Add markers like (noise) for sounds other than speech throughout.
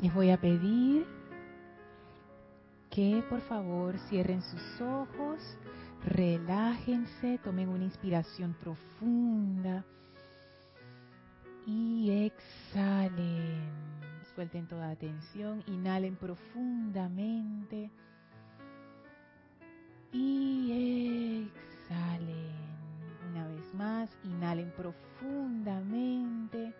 Les voy a pedir que por favor cierren sus ojos, relájense, tomen una inspiración profunda y exhalen. Suelten toda tensión, inhalen profundamente y exhalen. Una vez más, inhalen profundamente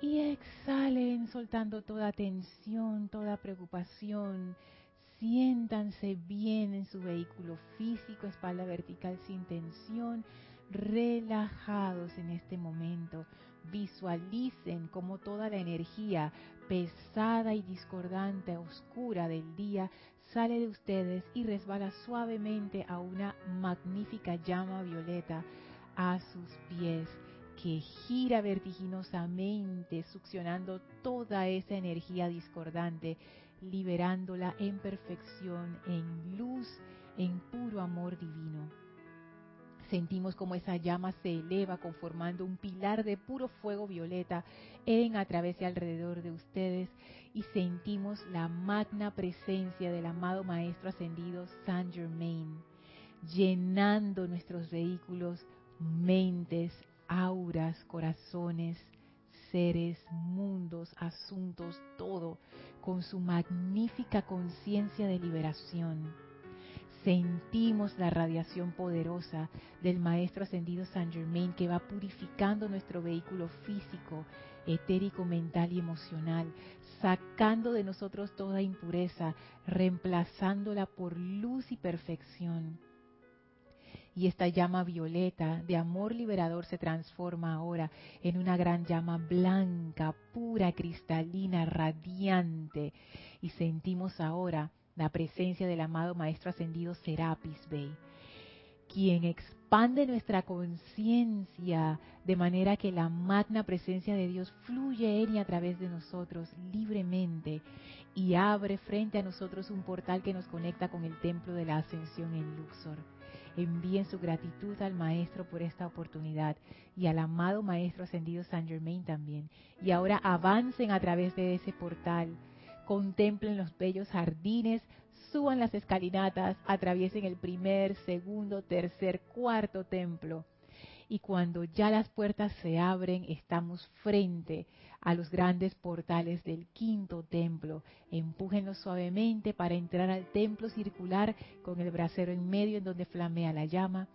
y exhalen soltando toda tensión, toda preocupación. Siéntanse bien en su vehículo físico, espalda vertical sin tensión, relajados en este momento. Visualicen como toda la energía pesada y discordante, oscura del día sale de ustedes y resbala suavemente a una magnífica llama violeta a sus pies que gira vertiginosamente, succionando toda esa energía discordante, liberándola en perfección, en luz, en puro amor divino. Sentimos como esa llama se eleva conformando un pilar de puro fuego violeta en a través y alrededor de ustedes y sentimos la magna presencia del amado Maestro Ascendido Saint Germain llenando nuestros vehículos, mentes, auras, corazones, seres, mundos, asuntos, todo, con su magnífica conciencia de liberación. Sentimos la radiación poderosa del Maestro Ascendido San Germain que va purificando nuestro vehículo físico, etérico, mental y emocional, sacando de nosotros toda impureza, reemplazándola por luz y perfección y esta llama violeta de amor liberador se transforma ahora en una gran llama blanca, pura, cristalina, radiante. Y sentimos ahora la presencia del amado Maestro Ascendido Serapis Bey, quien expande nuestra conciencia de manera que la magna presencia de Dios fluye en y a través de nosotros libremente y abre frente a nosotros un portal que nos conecta con el templo de la ascensión en Luxor envíen su gratitud al Maestro por esta oportunidad y al amado Maestro Ascendido San Germain también. Y ahora avancen a través de ese portal, contemplen los bellos jardines, suban las escalinatas, atraviesen el primer, segundo, tercer, cuarto templo y cuando ya las puertas se abren estamos frente a los grandes portales del quinto templo. Empújenlos suavemente para entrar al templo circular con el brasero en medio en donde flamea la llama.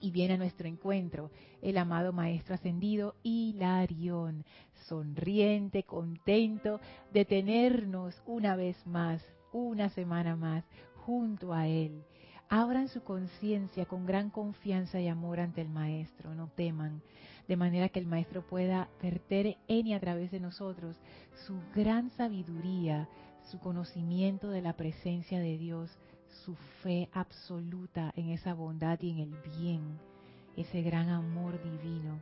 Y viene a nuestro encuentro el amado Maestro Ascendido Hilarión, sonriente, contento de tenernos una vez más, una semana más, junto a Él abran su conciencia con gran confianza y amor ante el Maestro, no teman, de manera que el Maestro pueda verter en y a través de nosotros su gran sabiduría, su conocimiento de la presencia de Dios, su fe absoluta en esa bondad y en el bien, ese gran amor divino.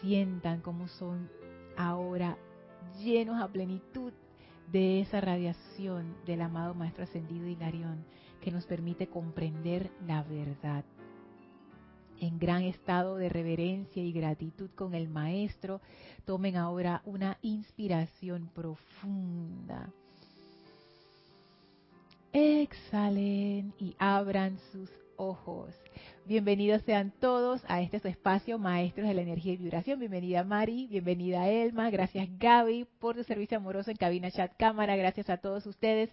Sientan cómo son ahora llenos a plenitud de esa radiación del amado Maestro Ascendido Hilarión que nos permite comprender la verdad. En gran estado de reverencia y gratitud con el Maestro, tomen ahora una inspiración profunda. Exhalen y abran sus ojos. Bienvenidos sean todos a este espacio, Maestros de la Energía y Vibración. Bienvenida Mari, bienvenida Elma, gracias Gaby por tu servicio amoroso en cabina chat cámara, gracias a todos ustedes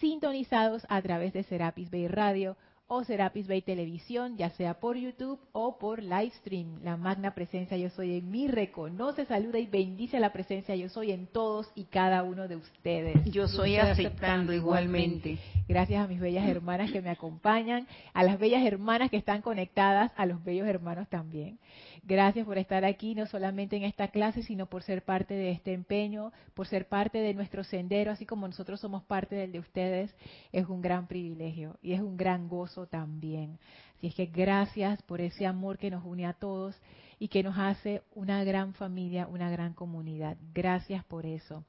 sintonizados a través de Serapis Bay Radio o Serapis Bay Televisión, ya sea por YouTube o por Livestream. La magna presencia yo soy en mí reconoce, saluda y bendice la presencia yo soy en todos y cada uno de ustedes. Yo soy aceptando igualmente. Gracias a mis bellas hermanas que me acompañan, a las bellas hermanas que están conectadas, a los bellos hermanos también. Gracias por estar aquí, no solamente en esta clase, sino por ser parte de este empeño, por ser parte de nuestro sendero, así como nosotros somos parte del de ustedes. Es un gran privilegio y es un gran gozo también. Así es que gracias por ese amor que nos une a todos y que nos hace una gran familia, una gran comunidad. Gracias por eso.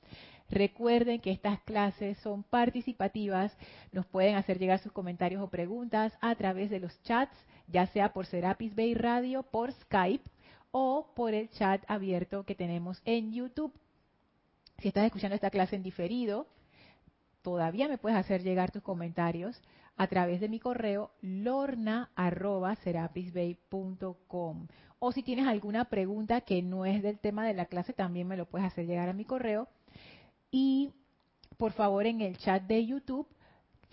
Recuerden que estas clases son participativas, nos pueden hacer llegar sus comentarios o preguntas a través de los chats ya sea por Serapis Bay Radio, por Skype o por el chat abierto que tenemos en YouTube. Si estás escuchando esta clase en diferido, todavía me puedes hacer llegar tus comentarios a través de mi correo lorna.serapisbay.com. O si tienes alguna pregunta que no es del tema de la clase, también me lo puedes hacer llegar a mi correo. Y por favor en el chat de YouTube,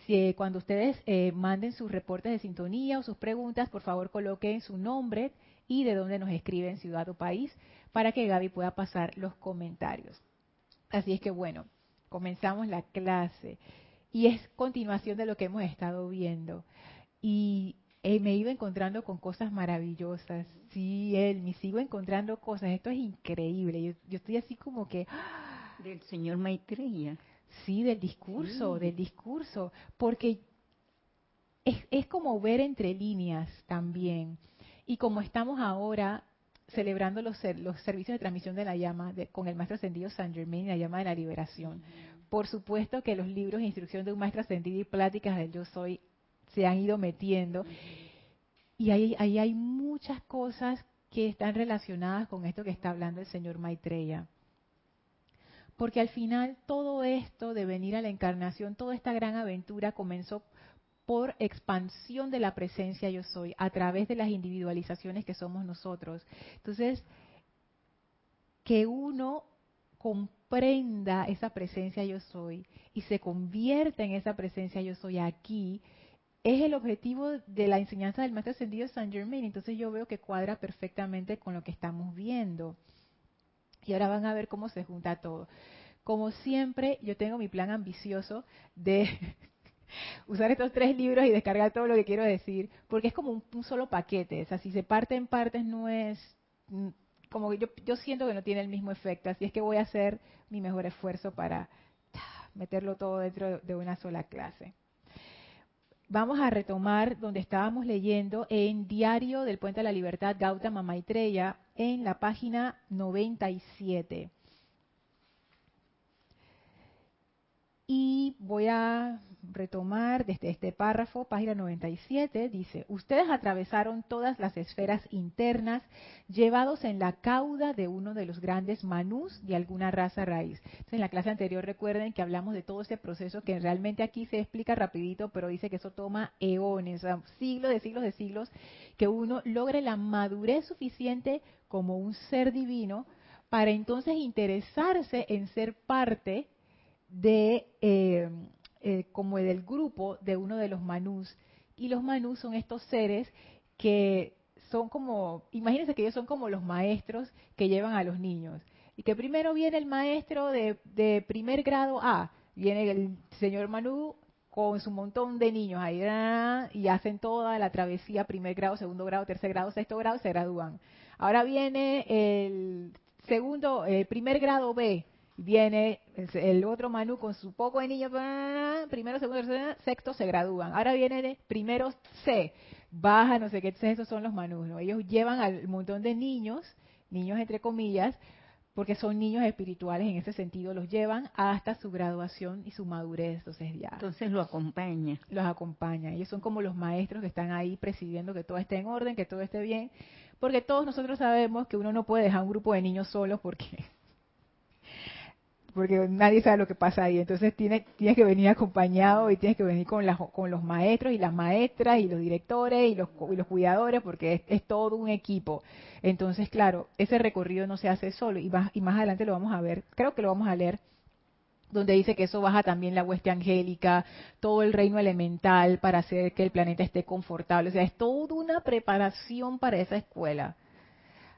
si, cuando ustedes eh, manden sus reportes de sintonía o sus preguntas, por favor coloquen su nombre y de dónde nos escriben, ciudad o país, para que Gaby pueda pasar los comentarios. Así es que bueno, comenzamos la clase y es continuación de lo que hemos estado viendo. Y eh, me iba encontrando con cosas maravillosas. Sí, él, me sigo encontrando cosas. Esto es increíble. Yo, yo estoy así como que... Del señor Maitreya. Sí, del discurso, del discurso. Porque es, es como ver entre líneas también. Y como estamos ahora celebrando los, los servicios de transmisión de la llama con el maestro ascendido San Germain, la llama de la liberación. Por supuesto que los libros de instrucción de un maestro ascendido y pláticas del yo soy se han ido metiendo. Y ahí, ahí hay muchas cosas que están relacionadas con esto que está hablando el señor Maitreya. Porque al final todo esto de venir a la encarnación, toda esta gran aventura comenzó por expansión de la presencia yo soy, a través de las individualizaciones que somos nosotros. Entonces, que uno comprenda esa presencia yo soy y se convierta en esa presencia yo soy aquí, es el objetivo de la enseñanza del Maestro Ascendido San Germain. Entonces yo veo que cuadra perfectamente con lo que estamos viendo. Y ahora van a ver cómo se junta todo. Como siempre, yo tengo mi plan ambicioso de (laughs) usar estos tres libros y descargar todo lo que quiero decir, porque es como un, solo paquete. O sea, si se parte en partes no es mm, como que yo, yo siento que no tiene el mismo efecto, así es que voy a hacer mi mejor esfuerzo para meterlo todo dentro de una sola clase. Vamos a retomar donde estábamos leyendo en Diario del Puente de la Libertad Gautama Maitreya en la página 97. Y voy a retomar desde este párrafo, página 97, dice, ustedes atravesaron todas las esferas internas llevados en la cauda de uno de los grandes manús de alguna raza raíz. en la clase anterior recuerden que hablamos de todo ese proceso que realmente aquí se explica rapidito, pero dice que eso toma eones, siglos de siglos de siglos, que uno logre la madurez suficiente como un ser divino para entonces interesarse en ser parte de... Eh, eh, como del grupo de uno de los manús. Y los manús son estos seres que son como, imagínense que ellos son como los maestros que llevan a los niños. Y que primero viene el maestro de, de primer grado A, viene el señor Manú con su montón de niños ahí y hacen toda la travesía, primer grado, segundo grado, tercer grado, sexto grado, se gradúan. Ahora viene el segundo, el primer grado B, viene el otro Manu con su poco de niños, primero, segundo, tercero, sexto se gradúan. Ahora viene de primero C, baja, no sé qué, esos son los Manus, ¿no? Ellos llevan al montón de niños, niños entre comillas, porque son niños espirituales en ese sentido, los llevan hasta su graduación y su madurez, entonces ya. Entonces lo acompaña. Los acompaña. Ellos son como los maestros que están ahí presidiendo que todo esté en orden, que todo esté bien, porque todos nosotros sabemos que uno no puede dejar un grupo de niños solos porque porque nadie sabe lo que pasa ahí. Entonces tienes, que venir acompañado y tienes que venir con, con los maestros y las maestras y los directores y los, y los cuidadores, porque es, todo un equipo. Entonces, claro, ese recorrido no se hace solo y más, y más adelante lo vamos a ver, creo que lo vamos a leer donde dice que eso baja también la hueste angélica, todo el reino elemental para hacer que el planeta esté confortable. O sea, es toda una preparación para esa escuela.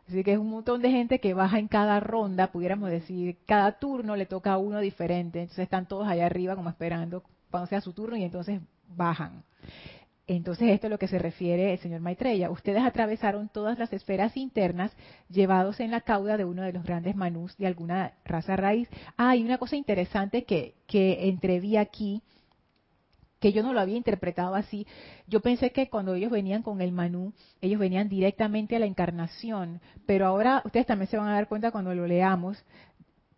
Así que es un montón de gente que baja en cada ronda, pudiéramos decir, cada turno le toca a uno diferente. Entonces están todos allá arriba como esperando cuando sea su turno y entonces bajan. Entonces esto es lo que se refiere el señor Maitreya. Ustedes atravesaron todas las esferas internas llevados en la cauda de uno de los grandes manús de alguna raza raíz. Ah, hay una cosa interesante que, que entreví aquí que yo no lo había interpretado así. Yo pensé que cuando ellos venían con el Manú, ellos venían directamente a la encarnación, pero ahora ustedes también se van a dar cuenta cuando lo leamos,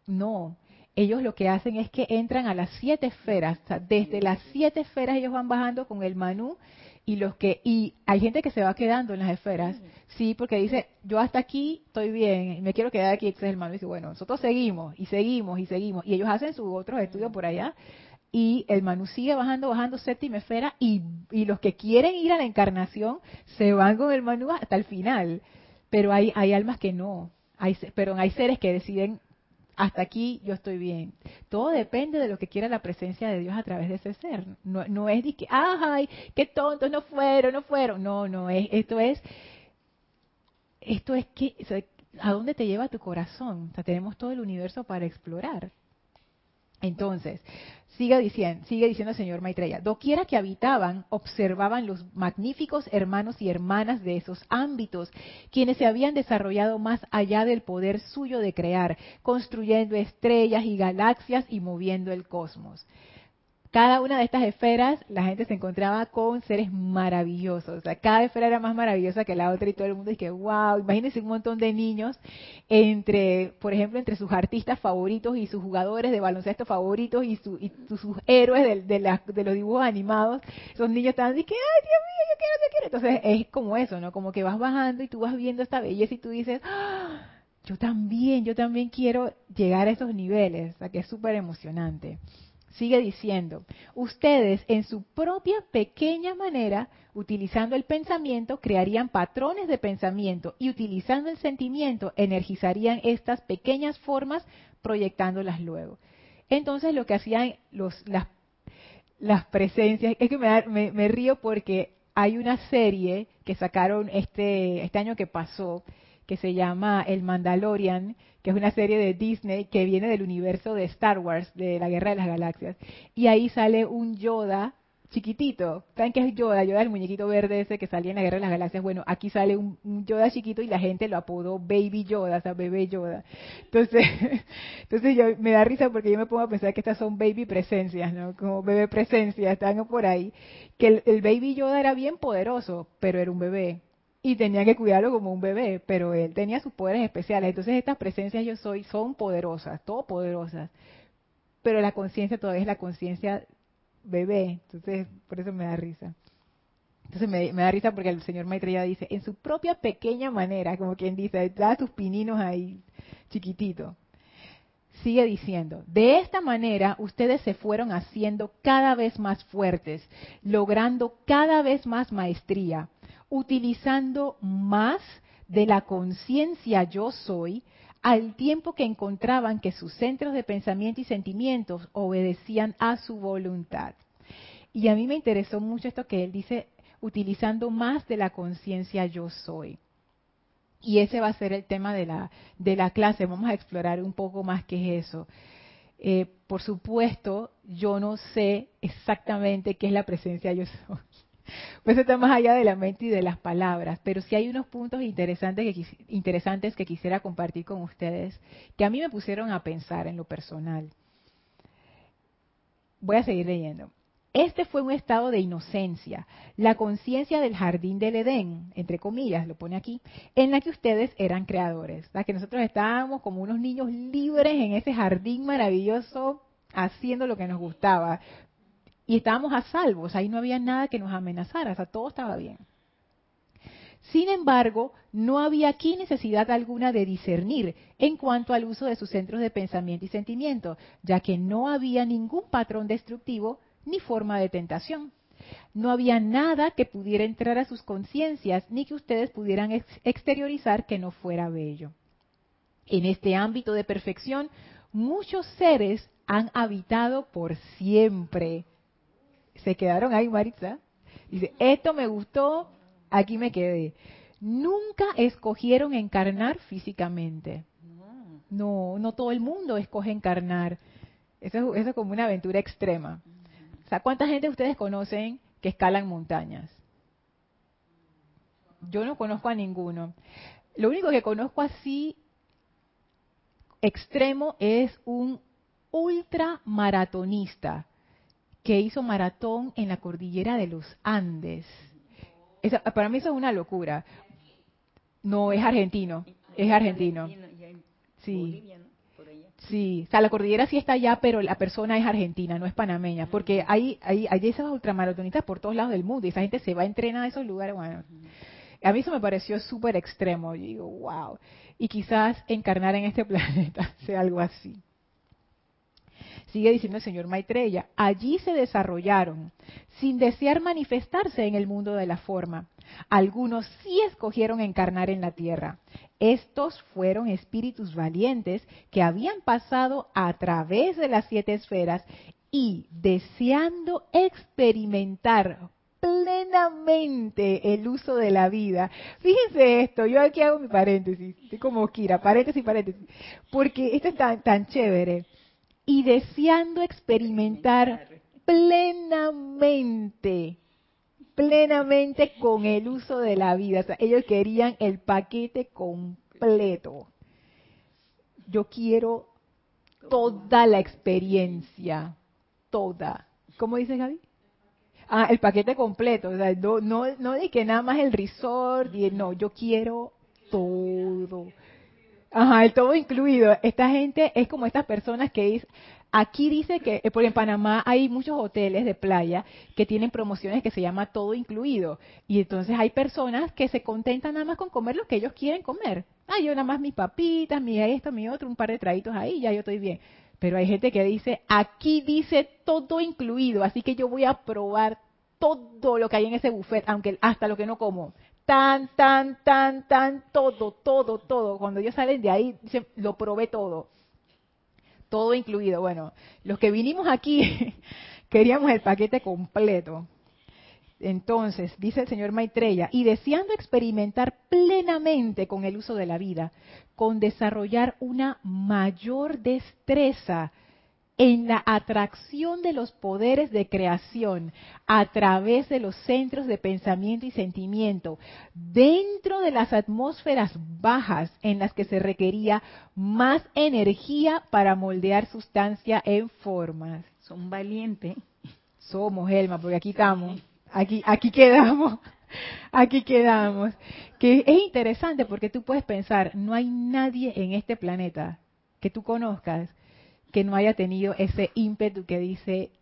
no, ellos lo que hacen es que entran a las siete esferas, desde las siete esferas ellos van bajando con el Manú y los que y hay gente que se va quedando en las esferas, sí, porque dice, yo hasta aquí estoy bien, me quiero quedar aquí, entonces el hermano dice, bueno, nosotros seguimos y seguimos y seguimos y ellos hacen sus otros estudios por allá y el Manu sigue bajando, bajando séptima esfera y, los que quieren ir a la encarnación se van con el Manu hasta el final, pero hay hay almas que no, hay, pero hay seres que deciden hasta aquí yo estoy bien. Todo depende de lo que quiera la presencia de Dios a través de ese ser. No, no es de que, ay, qué tontos, no fueron, no fueron. No, no, es, esto es, esto es que, ¿a dónde te lleva tu corazón? O sea, tenemos todo el universo para explorar. Entonces, sigue diciendo, sigue diciendo el señor Maitreya, doquiera que habitaban, observaban los magníficos hermanos y hermanas de esos ámbitos, quienes se habían desarrollado más allá del poder suyo de crear, construyendo estrellas y galaxias y moviendo el cosmos cada una de estas esferas la gente se encontraba con seres maravillosos. O sea, cada esfera era más maravillosa que la otra y todo el mundo dice que, wow, imagínense un montón de niños entre, por ejemplo, entre sus artistas favoritos y sus jugadores de baloncesto favoritos y, sus héroes de, los dibujos animados. Esos niños estaban diciendo, ay, Dios mío, yo quiero, yo quiero. Entonces es como eso, ¿no? Como que vas bajando y tú vas viendo esta belleza y tú dices, ¡Ah! yo también, yo también quiero llegar a esos niveles. O sea, que es súper emocionante. Sigue diciendo, ustedes en su propia pequeña manera, utilizando el pensamiento, crearían patrones de pensamiento y utilizando el sentimiento, energizarían estas pequeñas formas proyectándolas luego. Entonces lo que hacían los, las, las presencias, es que me, me río porque hay una serie que sacaron este, este año que pasó, que se llama El Mandalorian, que es una serie de Disney que viene del universo de Star Wars, de la Guerra de las Galaxias. Y ahí sale un Yoda chiquitito. ¿Saben qué es Yoda? Yoda, el muñequito verde ese que salía en la Guerra de las Galaxias. Bueno, aquí sale un, Yoda chiquito y la gente lo apodó Baby Yoda, o sea, bebé Yoda. Entonces, (laughs) entonces yo me da risa porque yo me pongo a pensar que estas son baby presencias, ¿no? Como bebé presencias, están por ahí. Que el Baby Yoda era bien poderoso, pero era un bebé y tenía que cuidarlo como un bebé, pero él tenía sus poderes especiales. Entonces estas presencias yo soy son poderosas, poderosas, pero la conciencia todavía es la conciencia bebé, entonces por eso me da risa. Entonces me, da risa porque el señor Maitreya dice, en su propia pequeña manera, como quien dice, da sus pininos ahí chiquitito. Sigue diciendo, de esta manera ustedes se fueron haciendo cada vez más fuertes, logrando cada vez más maestría, utilizando más de la conciencia yo soy, al tiempo que encontraban que sus centros de pensamiento y sentimientos obedecían a su voluntad. Y a mí me interesó mucho esto que él dice, utilizando más de la conciencia yo soy. Y ese va a ser el tema de la, de la clase. Vamos a explorar un poco más qué es eso. Eh, por supuesto, yo no sé exactamente qué es la presencia yo soy. Pues está más allá de la mente y de las palabras, pero sí hay unos puntos interesantes que, interesantes que quisiera compartir con ustedes que a mí me pusieron a pensar en lo personal. Voy a seguir leyendo. Este fue un estado de inocencia, la conciencia del jardín del Edén, entre comillas, lo pone aquí, en la que ustedes eran creadores. La que nosotros estábamos como unos niños libres en ese jardín maravilloso, haciendo lo que nos gustaba, y estábamos a salvos, ahí no había nada que nos amenazara, o sea, todo estaba bien. Sin embargo, no había aquí necesidad alguna de discernir en cuanto al uso de sus centros de pensamiento y sentimiento, ya que no había ningún patrón destructivo ni forma de tentación. No había nada que pudiera entrar a sus conciencias ni que ustedes pudieran exteriorizar que no fuera bello. En este ámbito de perfección, muchos seres han habitado por siempre se quedaron ahí, Maritza. Dice, esto me gustó, aquí me quedé. Nunca escogieron encarnar físicamente. No, no todo el mundo escoge encarnar. Eso, eso es como una aventura extrema. O sea, ¿cuánta gente ustedes conocen que escalan montañas? Yo no conozco a ninguno. Lo único que conozco así extremo es un ultramaratonista que hizo maratón en la cordillera de los Andes. para mí eso es una locura. No, es argentino, es argentino. Sí. Sí, o sea, la cordillera sí está allá, pero la persona es argentina, no es panameña, porque hay, hay, hay esas ultramaratonistas por todos lados del mundo y esa gente se va a entrenar a esos lugares. Bueno, a mí eso me pareció súper extremo. Yo digo, wow. Y quizás encarnar en este (laughs) planeta sea algo así. Sigue diciendo el señor Maitreya, allí se desarrollaron sin desear manifestarse en el mundo de la forma. Algunos sí escogieron encarnar en la tierra. Estos fueron espíritus valientes que habían pasado a través de las siete esferas y deseando experimentar plenamente el uso de la vida. Fíjense esto, yo aquí hago mi paréntesis, como Kira, paréntesis, paréntesis, porque esto es tan, tan chévere. Y deseando experimentar plenamente, plenamente con el uso de la vida. Ellos querían el paquete completo. Yo quiero toda la experiencia, toda. ¿Cómo dice Gaby? Ah, el paquete completo, no, no, que nada más el resort, no, yo quiero todo. Ajá, el todo incluido. Esta gente es como estas personas que dicen, aquí dice que, eh, por en Panamá hay muchos hoteles de playa que tienen promociones que se llama todo incluido. Y entonces hay personas que se contentan nada más con comer lo que ellos quieren comer. Ah, yo nada más mis papitas, mi esto, mi otro, un par de traguitos ahí, ya yo estoy bien. Pero hay gente que dice, aquí dice todo incluido, así que yo voy a probar todo lo que hay en ese buffet, aunque hasta lo que no como tan, tan, tan, tan, todo, todo, todo. Cuando ellos salen de ahí, dicen, lo probé todo. Todo incluido. Bueno, los que vinimos aquí (laughs) queríamos el paquete completo. Entonces, dice el señor Maitreya, y deseando experimentar plenamente con el uso de la vida, con desarrollar una mayor destreza en la atracción de los poderes de creación a través de los centros de pensamiento y sentimiento dentro de las atmósferas bajas en las que se requería más energía para moldear sustancia en formas. Son valientes. Somos, Elma, porque aquí estamos. Aquí, aquí quedamos. Aquí quedamos. Que es interesante porque tú puedes pensar, no hay nadie en este planeta que tú conozcas que no haya tenido ese ímpetu que dice,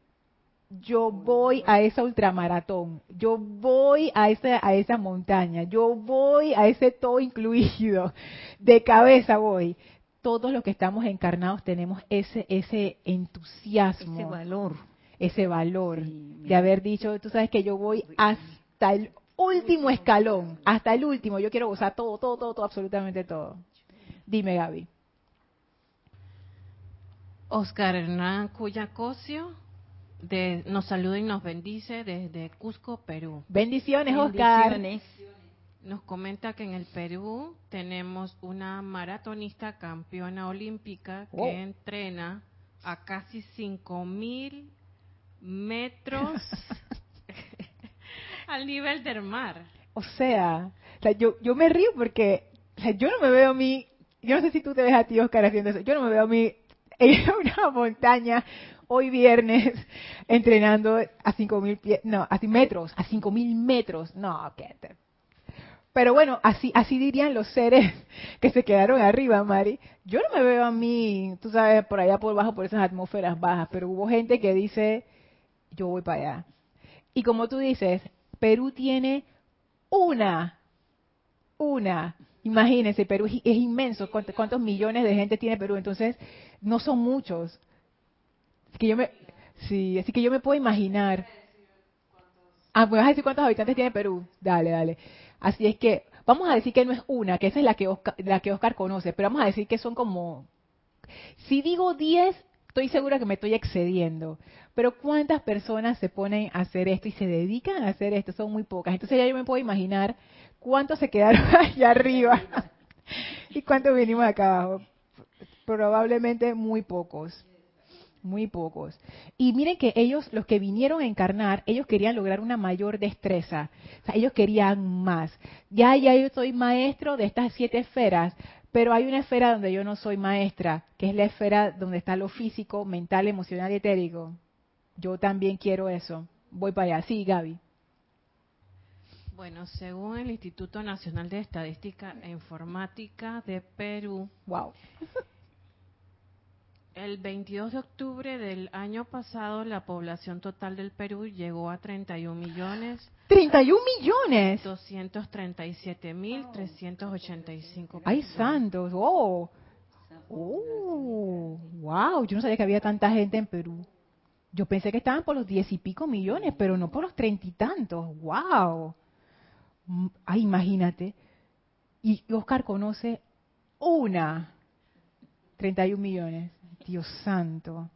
yo voy a esa ultramaratón, yo voy a esa, a esa montaña, yo voy a ese todo incluido, de cabeza voy. Todos los que estamos encarnados tenemos ese, ese entusiasmo. Ese valor. Ese valor de haber dicho, tú sabes que yo voy hasta el último escalón, hasta el último, yo quiero gozar todo, todo, todo, todo absolutamente todo. Dime, Gaby. Oscar Hernán Cuyacosio de, nos saluda y nos bendice desde Cusco, Perú. Bendiciones, Oscar. Nos comenta que en el Perú tenemos una maratonista campeona olímpica que entrena a casi 5000 metros (laughs) al nivel del mar. O sea, yo, yo me río porque yo no me veo a mí, yo no sé si tú te ves a ti, Oscar, haciendo eso, yo no me veo a mí en una montaña hoy viernes entrenando a 5000 pies, no, a metros, a 5000 metros. No, qué pero bueno, así así dirían los seres que se quedaron arriba, Mari. Yo no me veo a mí, tú sabes, por allá por bajo, por esas atmósferas bajas, pero hubo gente que dice, yo voy para allá. Y como tú dices, Perú tiene una, una Imagínense, Perú es, inmenso. ¿Cuántos, millones de gente tiene Perú? Entonces, no son muchos. Así que yo me, sí, así que yo me puedo imaginar. Ah, ¿me vas a decir cuántos habitantes tiene Perú? Dale, dale. Así es que, vamos a decir que no es una, que esa es la que Oscar, la que Oscar conoce, pero vamos a decir que son como, si digo 10, estoy segura que me estoy excediendo. Pero ¿cuántas personas se ponen a hacer esto y se dedican a hacer esto? Son muy pocas. Entonces ya yo me puedo imaginar cuántos se quedaron (laughs) allá arriba y cuántos vinimos acá abajo. Probablemente muy pocos. Muy pocos. Y miren que ellos, los que vinieron a encarnar, ellos querían lograr una mayor destreza. Ellos querían más. Ya, ya yo soy maestro de estas siete esferas, pero hay una esfera donde yo no soy maestra, que es la esfera donde está lo físico, mental, emocional y etérico. Yo también quiero eso. Voy para allá. Sí, Gaby. Bueno, según el Instituto Nacional de Estadística e Informática de Perú, wow. (laughs) El 22 de octubre del año pasado, la población total del Perú llegó a 31 millones. 31 millones. 237 mil 385. Ay, santos. Oh. Oh, wow. Yo no sabía que había tanta gente en Perú. Yo pensé que estaban por los diez y pico millones, pero no por los treinta y tantos. ¡Wow! Mm, ay, imagínate. Y Oscar conoce una. 31 millones. Dios santo.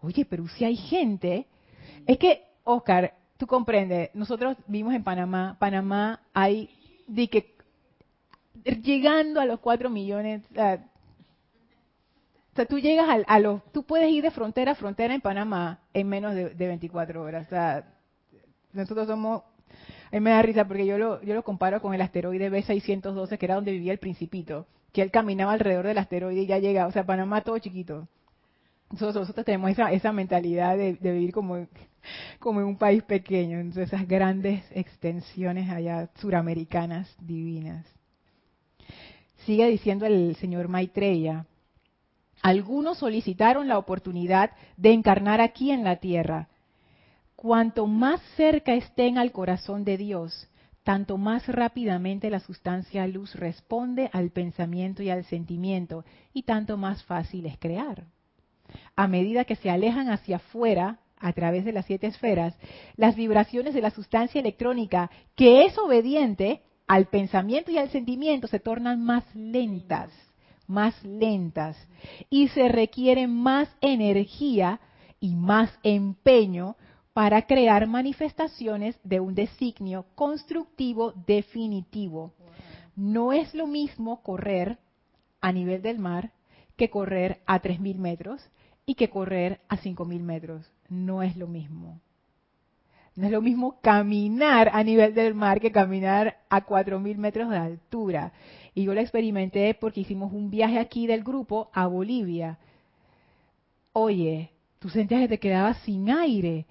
Oye, pero si hay gente. Es que, Oscar, tú comprendes, nosotros vivimos en Panamá. Panamá hay de que llegando a los 4 millones, o sea, tú llegas a, los, tú puedes ir de frontera a frontera en Panamá en menos de, 24 horas. O sea, nosotros somos, a mí me da risa porque yo lo, yo lo comparo con el asteroide B612, que era donde vivía el principito, que él caminaba alrededor del asteroide y ya llega, o sea, Panamá todo chiquito. Nosotros, nosotros tenemos esa, esa mentalidad de, de vivir como, como en un país pequeño, entonces esas grandes extensiones allá suramericanas divinas. Sigue diciendo el señor Maitreya, algunos solicitaron la oportunidad de encarnar aquí en la tierra. Cuanto más cerca estén al corazón de Dios, tanto más rápidamente la sustancia luz responde al pensamiento y al sentimiento, y tanto más fácil es crear. A medida que se alejan hacia afuera, a través de las siete esferas, las vibraciones de la sustancia electrónica, que es obediente al pensamiento y al sentimiento, se tornan más lentas más lentas y se requiere más energía y más empeño para crear manifestaciones de un designio constructivo definitivo. No es lo mismo correr a nivel del mar que correr a 3.000 metros y que correr a 5.000 metros. No es lo mismo. No es lo mismo caminar a nivel del mar que caminar a 4.000 metros de altura. Y yo la experimenté porque hicimos un viaje aquí del grupo a Bolivia. Oye, tú sentías que te quedabas sin aire.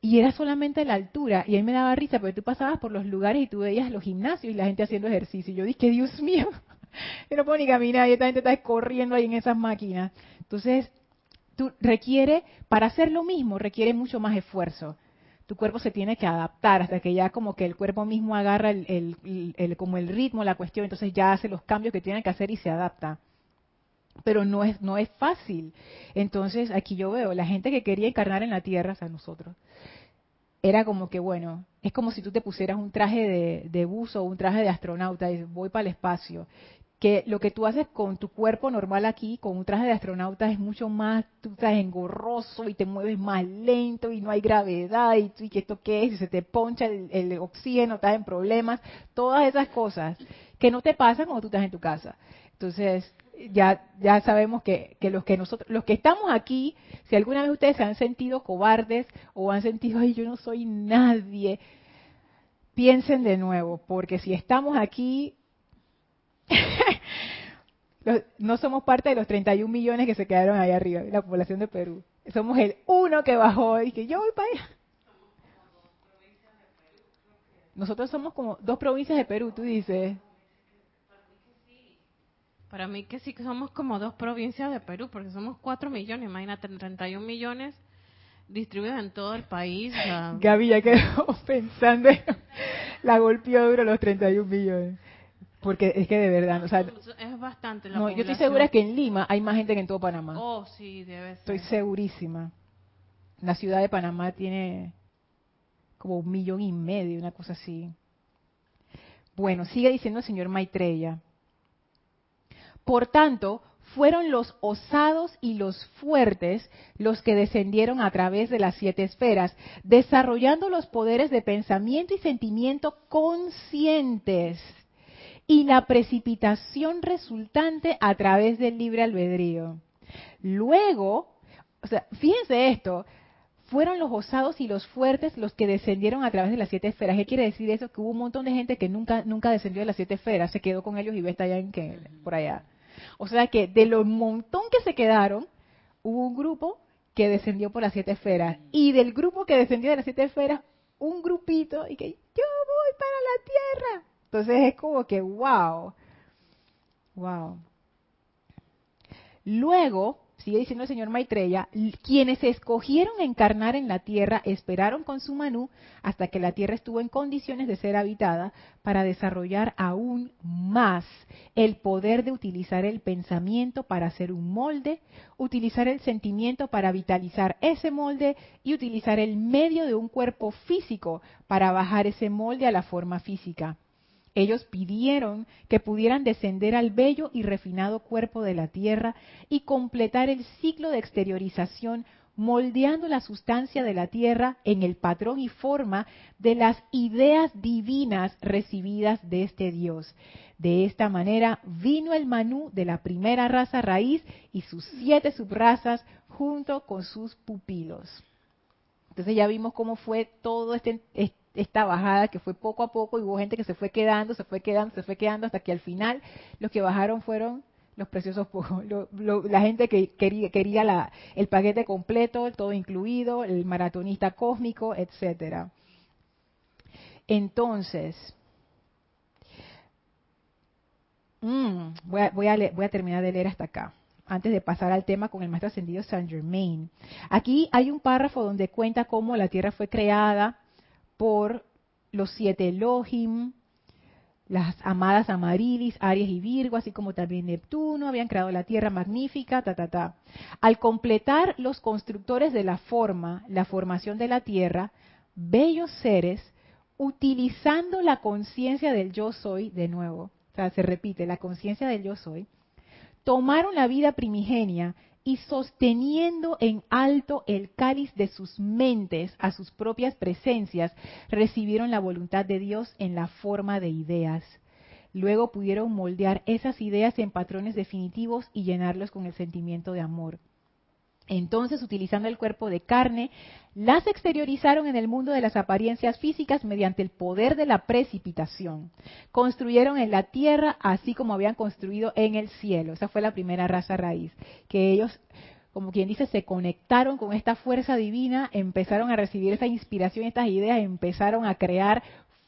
Y era solamente la altura. Y a mí me daba risa porque tú pasabas por los lugares y tú veías los gimnasios y la gente haciendo ejercicio. Y yo dije, Dios mío, (laughs) yo no puedo ni caminar y esta gente está corriendo ahí en esas máquinas. Entonces, tú requiere, para hacer lo mismo, requiere mucho más esfuerzo tu cuerpo se tiene que adaptar hasta que ya como que el cuerpo mismo agarra el, como el ritmo, la cuestión, entonces ya hace los cambios que tiene que hacer y se adapta. Pero no es, no es fácil. Entonces aquí yo veo, la gente que quería encarnar en la tierra, o sea, nosotros, era como que, bueno, es como si tú te pusieras un traje de, de buzo o un traje de astronauta y voy para el espacio que lo que tú haces con tu cuerpo normal aquí, con un traje de astronauta, es mucho más, tú estás engorroso y te mueves más lento y no hay gravedad y, y esto qué es, y se te poncha el, oxígeno, estás en problemas, todas esas cosas que no te pasan cuando tú estás en tu casa. Entonces, ya, ya sabemos que, que los que nosotros, los que estamos aquí, si alguna vez ustedes se han sentido cobardes o han sentido, ay, yo no soy nadie, piensen de nuevo, porque si estamos aquí, (laughs) no somos parte de los 31 millones que se quedaron ahí arriba, la población de Perú. Somos el uno que bajó y que yo voy para allá. Nosotros somos como dos provincias de Perú, tú dices. Para mí que sí que somos como dos provincias de Perú, porque somos 4 millones, imagínate, 31 millones distribuidos en todo el país. Gaby ya quedó (laughs) pensando, la golpeó duro los 31 millones. Porque es que de verdad, o sea, es bastante no, yo estoy segura que en Lima hay más gente que en todo Panamá. Oh, sí, debe ser. Estoy segurísima. La ciudad de Panamá tiene como un millón y medio, una cosa así. Bueno, sigue diciendo el señor Maitreya. Por tanto, fueron los osados y los fuertes los que descendieron a través de las siete esferas, desarrollando los poderes de pensamiento y sentimiento conscientes y la precipitación resultante a través del libre albedrío. Luego, o sea, fíjense esto, fueron los osados y los fuertes los que descendieron a través de las siete esferas. ¿Qué quiere decir eso? Que hubo un montón de gente que nunca nunca descendió de las siete esferas, se quedó con ellos y ve está allá en que, por allá. O sea que de los montón que se quedaron, hubo un grupo que descendió por las siete esferas. Y del grupo que descendió de las siete esferas, un grupito y que yo voy para la tierra. Entonces es como que, wow, wow. Luego sigue diciendo el señor Maitreya, quienes escogieron encarnar en la tierra esperaron con su manú hasta que la tierra estuvo en condiciones de ser habitada para desarrollar aún más el poder de utilizar el pensamiento para hacer un molde, utilizar el sentimiento para vitalizar ese molde y utilizar el medio de un cuerpo físico para bajar ese molde a la forma física. Ellos pidieron que pudieran descender al bello y refinado cuerpo de la tierra y completar el ciclo de exteriorización moldeando la sustancia de la tierra en el patrón y forma de las ideas divinas recibidas de este Dios. De esta manera vino el Manú de la primera raza raíz y sus siete subrazas junto con sus pupilos. Entonces ya vimos cómo fue todo este, esta bajada que fue poco a poco y hubo gente que se fue quedando, se fue quedando, se fue quedando hasta que al final los que bajaron fueron los preciosos pocos, la gente que quería, quería la, el paquete completo, todo incluido, el maratonista cósmico, etcétera. Entonces, mm, voy, a, voy, a voy a terminar de leer hasta acá antes de pasar al tema con el maestro ascendido Saint Germain. Aquí hay un párrafo donde cuenta cómo la Tierra fue creada por los siete Elohim, las amadas Amarilis, Aries y Virgo, así como también Neptuno, habían creado la Tierra magnífica, ta, ta, ta. Al completar los constructores de la forma, la formación de la Tierra, bellos seres, utilizando la conciencia del yo soy, de nuevo, o sea, se repite, la conciencia del yo soy, tomaron la vida primigenia y sosteniendo en alto el cáliz de sus mentes a sus propias presencias, recibieron la voluntad de Dios en la forma de ideas. Luego pudieron moldear esas ideas en patrones definitivos y llenarlos con el sentimiento de amor. Entonces, utilizando el cuerpo de carne, las exteriorizaron en el mundo de las apariencias físicas mediante el poder de la precipitación. Construyeron en la tierra así como habían construido en el cielo. Esa fue la primera raza raíz, que ellos, como quien dice, se conectaron con esta fuerza divina, empezaron a recibir esta inspiración, estas ideas, empezaron a crear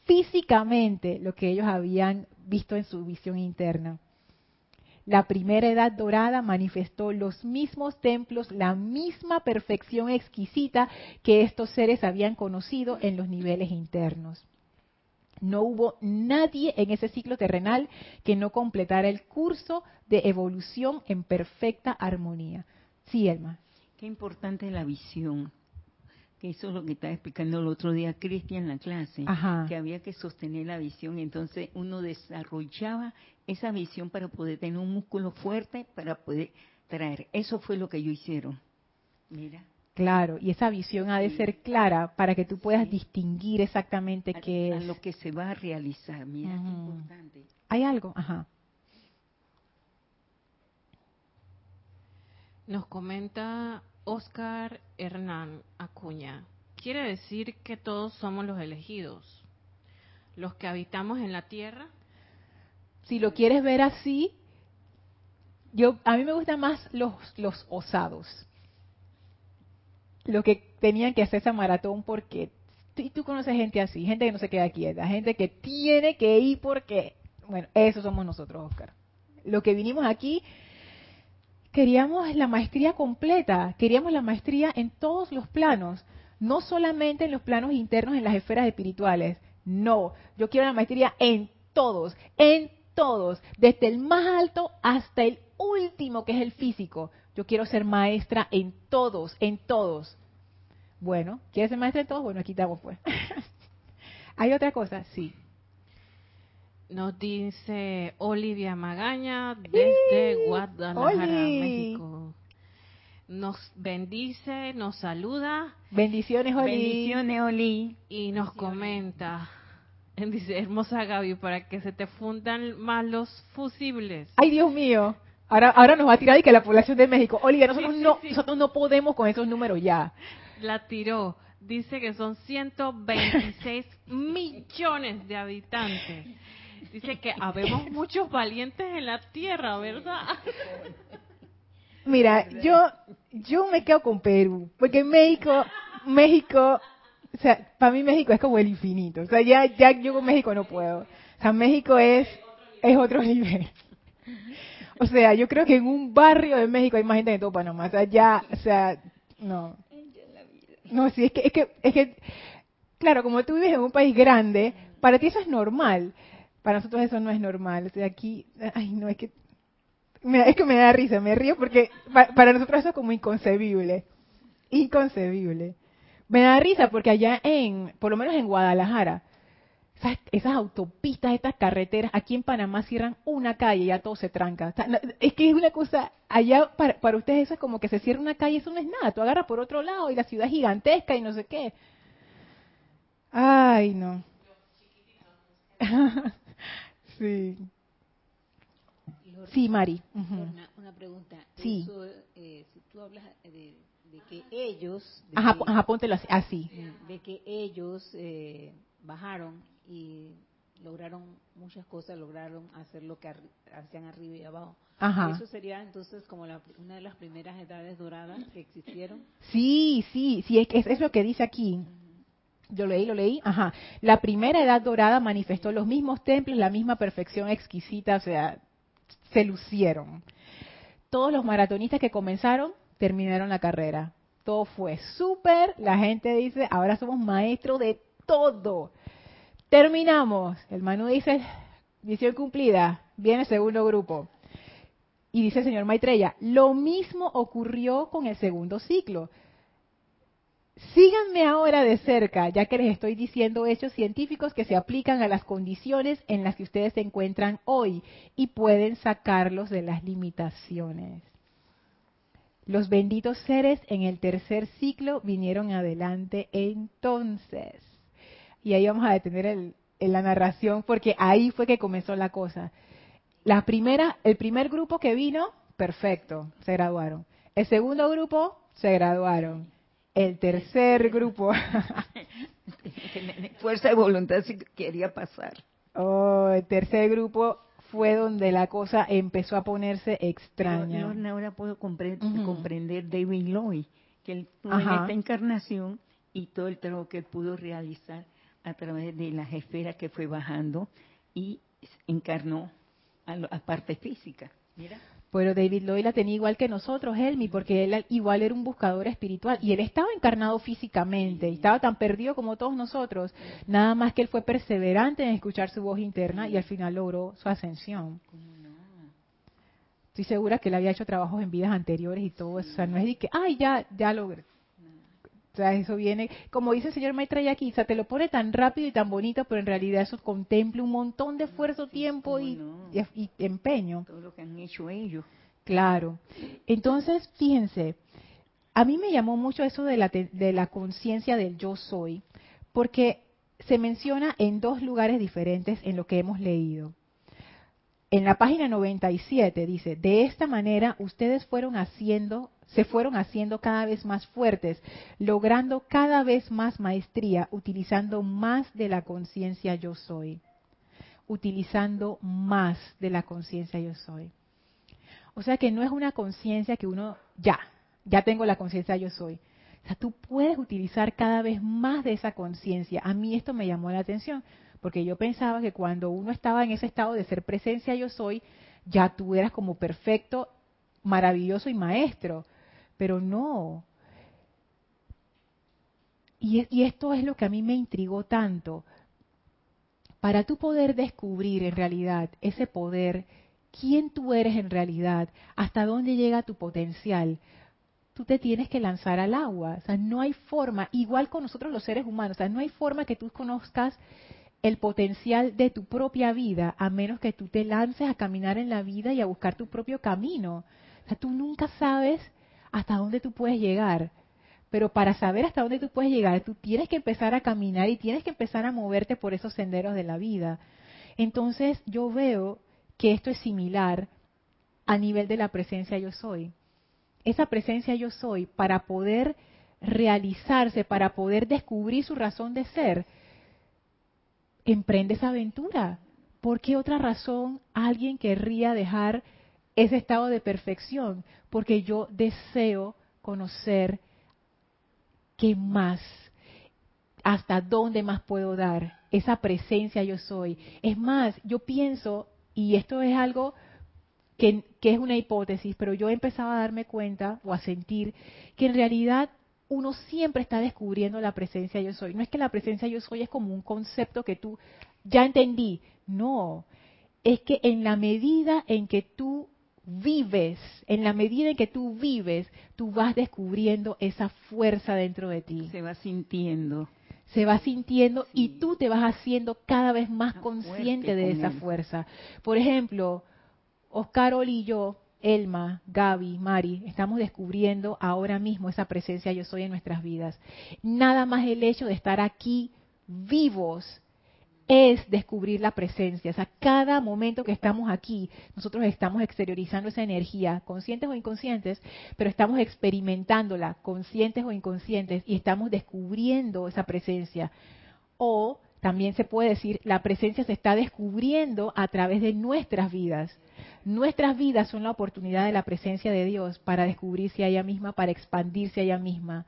físicamente lo que ellos habían visto en su visión interna. La primera edad dorada manifestó los mismos templos, la misma perfección exquisita que estos seres habían conocido en los niveles internos. No hubo nadie en ese ciclo terrenal que no completara el curso de evolución en perfecta armonía. Sí, Elma. Qué importante la visión que eso es lo que estaba explicando el otro día Cristian en la clase, que había que sostener la visión, entonces uno desarrollaba esa visión para poder tener un músculo fuerte, para poder traer. Eso fue lo que ellos hicieron. Mira. Claro, y esa visión ha de ser clara para que tú puedas distinguir exactamente qué es. lo que se va a realizar, mira, importante. ¿Hay algo? Ajá. Nos comenta Oscar Hernán Acuña. Quiere decir que todos somos los elegidos, los que habitamos en la tierra. Si lo quieres ver así, yo a mí me gustan más los los osados, los que tenían que hacer esa maratón porque y tú conoces gente así, gente que no se queda quieta, gente que tiene que ir porque, bueno, eso somos nosotros, Oscar. Lo que vinimos aquí queríamos la maestría completa, queríamos la maestría en todos los planos, no solamente en los planos internos, en las esferas espirituales. No, yo quiero la maestría en todos, en todos, desde el más alto hasta el último, que es el físico. Yo quiero ser maestra en todos, en todos. Bueno, ¿quieres ser maestra en todos? Bueno, aquí estamos pues. (laughs) ¿Hay otra cosa? Sí. Nos dice Olivia Magaña desde Guadalajara, México. Nos bendice, nos saluda. Bendiciones, Oli. Bendiciones, Oli. Y nos comenta. (laughs) Dice, hermosa Gaby, para que se te fundan más los fusibles. Ay, Dios mío. Ahora, ahora nos va a tirar y que la población de México. Olivia, nosotros, no, nosotros no podemos con esos números ya. La tiró. Dice que son 126 millones de habitantes. Dice que habemos muchos valientes en la tierra, ¿verdad? Mira, yo yo me quedo con Perú, porque México, México, o sea, para mí México es como el infinito. O sea, ya, ya yo con México no puedo. O sea, México es, es otro nivel. O sea, yo creo que en un barrio de México hay más gente que todo Panamá. O sea, ya, o sea, no. No, sí, es que, es que, es que, claro, como tú vives en un país grande, para ti eso es normal. Para nosotros eso no es normal. O sea, aquí, ay, no, es que, es que me da risa, me río porque para nosotros eso es como inconcebible. Inconcebible. Me da risa porque allá en, por lo menos en Guadalajara, esas, autopistas, estas carreteras, aquí en Panamá cierran una calle y ya todo se tranca. es que es una cosa, allá para, para, ustedes eso es como que se cierra una calle, eso no es nada, tú agarras por otro lado y la ciudad es gigantesca y no sé qué. Ay, no. (laughs) sí. Sí, Mari. una, pregunta. Sí. Eh, si tú hablas de, que ellos... ajá, ajá, póntelo así. De que ellos eh, bajaron y lograron muchas cosas, lograron hacer lo que hacían arriba y abajo. Eso sería entonces como una de las primeras edades doradas que existieron. Sí, sí, sí, es, es lo que dice aquí. Yo leí, lo leí. Ajá. La primera edad dorada manifestó los mismos templos, la misma perfección exquisita, o sea, se lucieron. Todos los maratonistas que comenzaron terminaron la carrera. Todo fue súper. La gente dice, ahora somos maestros de todo. Terminamos. El Manu dice, misión cumplida. Viene el segundo grupo. Y dice el señor Maitreya, lo mismo ocurrió con el segundo ciclo. Síganme ahora de cerca, ya que les estoy diciendo hechos científicos que se aplican a las condiciones en las que ustedes se encuentran hoy y pueden sacarlos de las limitaciones. Los benditos seres en el tercer ciclo vinieron adelante entonces y ahí vamos a detener el, la narración porque ahí fue que comenzó la cosa. La primera, el primer grupo que vino, perfecto, se graduaron. El segundo grupo, se graduaron. El tercer grupo. (laughs) Fuerza de voluntad si quería pasar. Oh, el tercer grupo fue donde la cosa empezó a ponerse extraña. ahora puedo comprender, David Lloyd, que él tuvo en esta encarnación y todo el trabajo que él pudo realizar a través de las esferas que fue bajando y encarnó a la parte física. Mira. Pero David Lloyd la tenía igual que nosotros, Helmi, porque él igual era un buscador espiritual y él estaba encarnado físicamente y estaba tan perdido como todos nosotros. Nada más que él fue perseverante en escuchar su voz interna y al final logró su ascensión. Estoy segura que él había hecho trabajos en vidas anteriores y todo eso. O sea, no es de que, ay, ya, ya logré. O sea, eso viene, como dice el señor o sea, te lo pone tan rápido y tan bonito, pero en realidad eso contempla un montón de esfuerzo, tiempo y, empeño. Todo lo que han hecho ellos. Claro. Entonces, fíjense, a mí me llamó mucho eso de la, de la conciencia del yo soy, porque se menciona en dos lugares diferentes en lo que hemos leído. En la página 97 dice, de esta manera ustedes fueron haciendo se fueron haciendo cada vez más fuertes, logrando cada vez más maestría, utilizando más de la conciencia yo soy. Utilizando más de la conciencia yo soy. O sea que no es una conciencia que uno, ya, ya tengo la conciencia yo soy. O sea, tú puedes utilizar cada vez más de esa conciencia. A mí esto me llamó la atención, porque yo pensaba que cuando uno estaba en ese estado de ser presencia yo soy, ya tú eras como perfecto, maravilloso y maestro pero no. Y, esto es lo que a mí me intrigó tanto. Para tú poder descubrir en realidad ese poder, quién tú eres en realidad, hasta dónde llega tu potencial, tú te tienes que lanzar al agua. O sea, no hay forma, igual con nosotros los seres humanos, o sea, no hay forma que tú conozcas el potencial de tu propia vida a menos que tú te lances a caminar en la vida y a buscar tu propio camino. O sea, tú nunca sabes hasta dónde tú puedes llegar. Pero para saber hasta dónde tú puedes llegar, tú tienes que empezar a caminar y tienes que empezar a moverte por esos senderos de la vida. Entonces yo veo que esto es similar a nivel de la presencia yo soy. Esa presencia yo soy, para poder realizarse, para poder descubrir su razón de ser, emprende esa aventura. ¿Por qué otra razón alguien querría dejar ese estado de perfección, porque yo deseo conocer qué más, hasta dónde más puedo dar, esa presencia yo soy. Es más, yo pienso, y esto es algo que, que es una hipótesis, pero yo empezaba a darme cuenta o a sentir que en realidad uno siempre está descubriendo la presencia yo soy. No es que la presencia yo soy es como un concepto que tú ya entendí. No, es que en la medida en que tú vives, en la medida en que tú vives, tú vas descubriendo esa fuerza dentro de ti. Se va sintiendo. Se va sintiendo y tú te vas haciendo cada vez más consciente de esa fuerza. Por ejemplo, Oscar y yo, Elma, Gaby, Mari, estamos descubriendo ahora mismo esa presencia yo soy en nuestras vidas. Nada más el hecho de estar aquí vivos es descubrir la presencia. O sea, cada momento que estamos aquí, nosotros estamos exteriorizando esa energía, conscientes o inconscientes, pero estamos experimentándola, conscientes o inconscientes, y estamos descubriendo esa presencia. O también se puede decir, la presencia se está descubriendo a través de nuestras vidas. Nuestras vidas son la oportunidad de la presencia de Dios para descubrirse a ella misma, para expandirse a ella misma.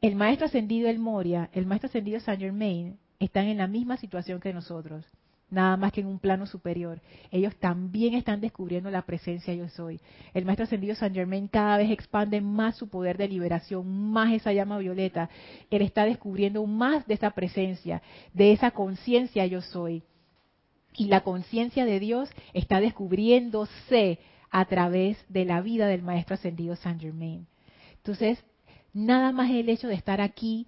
El maestro ascendido El Moria, el maestro ascendido Saint Germain, están en la misma situación que nosotros, nada más que en un plano superior. Ellos también están descubriendo la presencia yo soy. El maestro ascendido San Germain cada vez expande más su poder de liberación, más esa llama violeta. Él está descubriendo más de esa presencia, de esa conciencia yo soy. Y la conciencia de Dios está descubriéndose a través de la vida del maestro ascendido San Germain. Entonces, nada más el hecho de estar aquí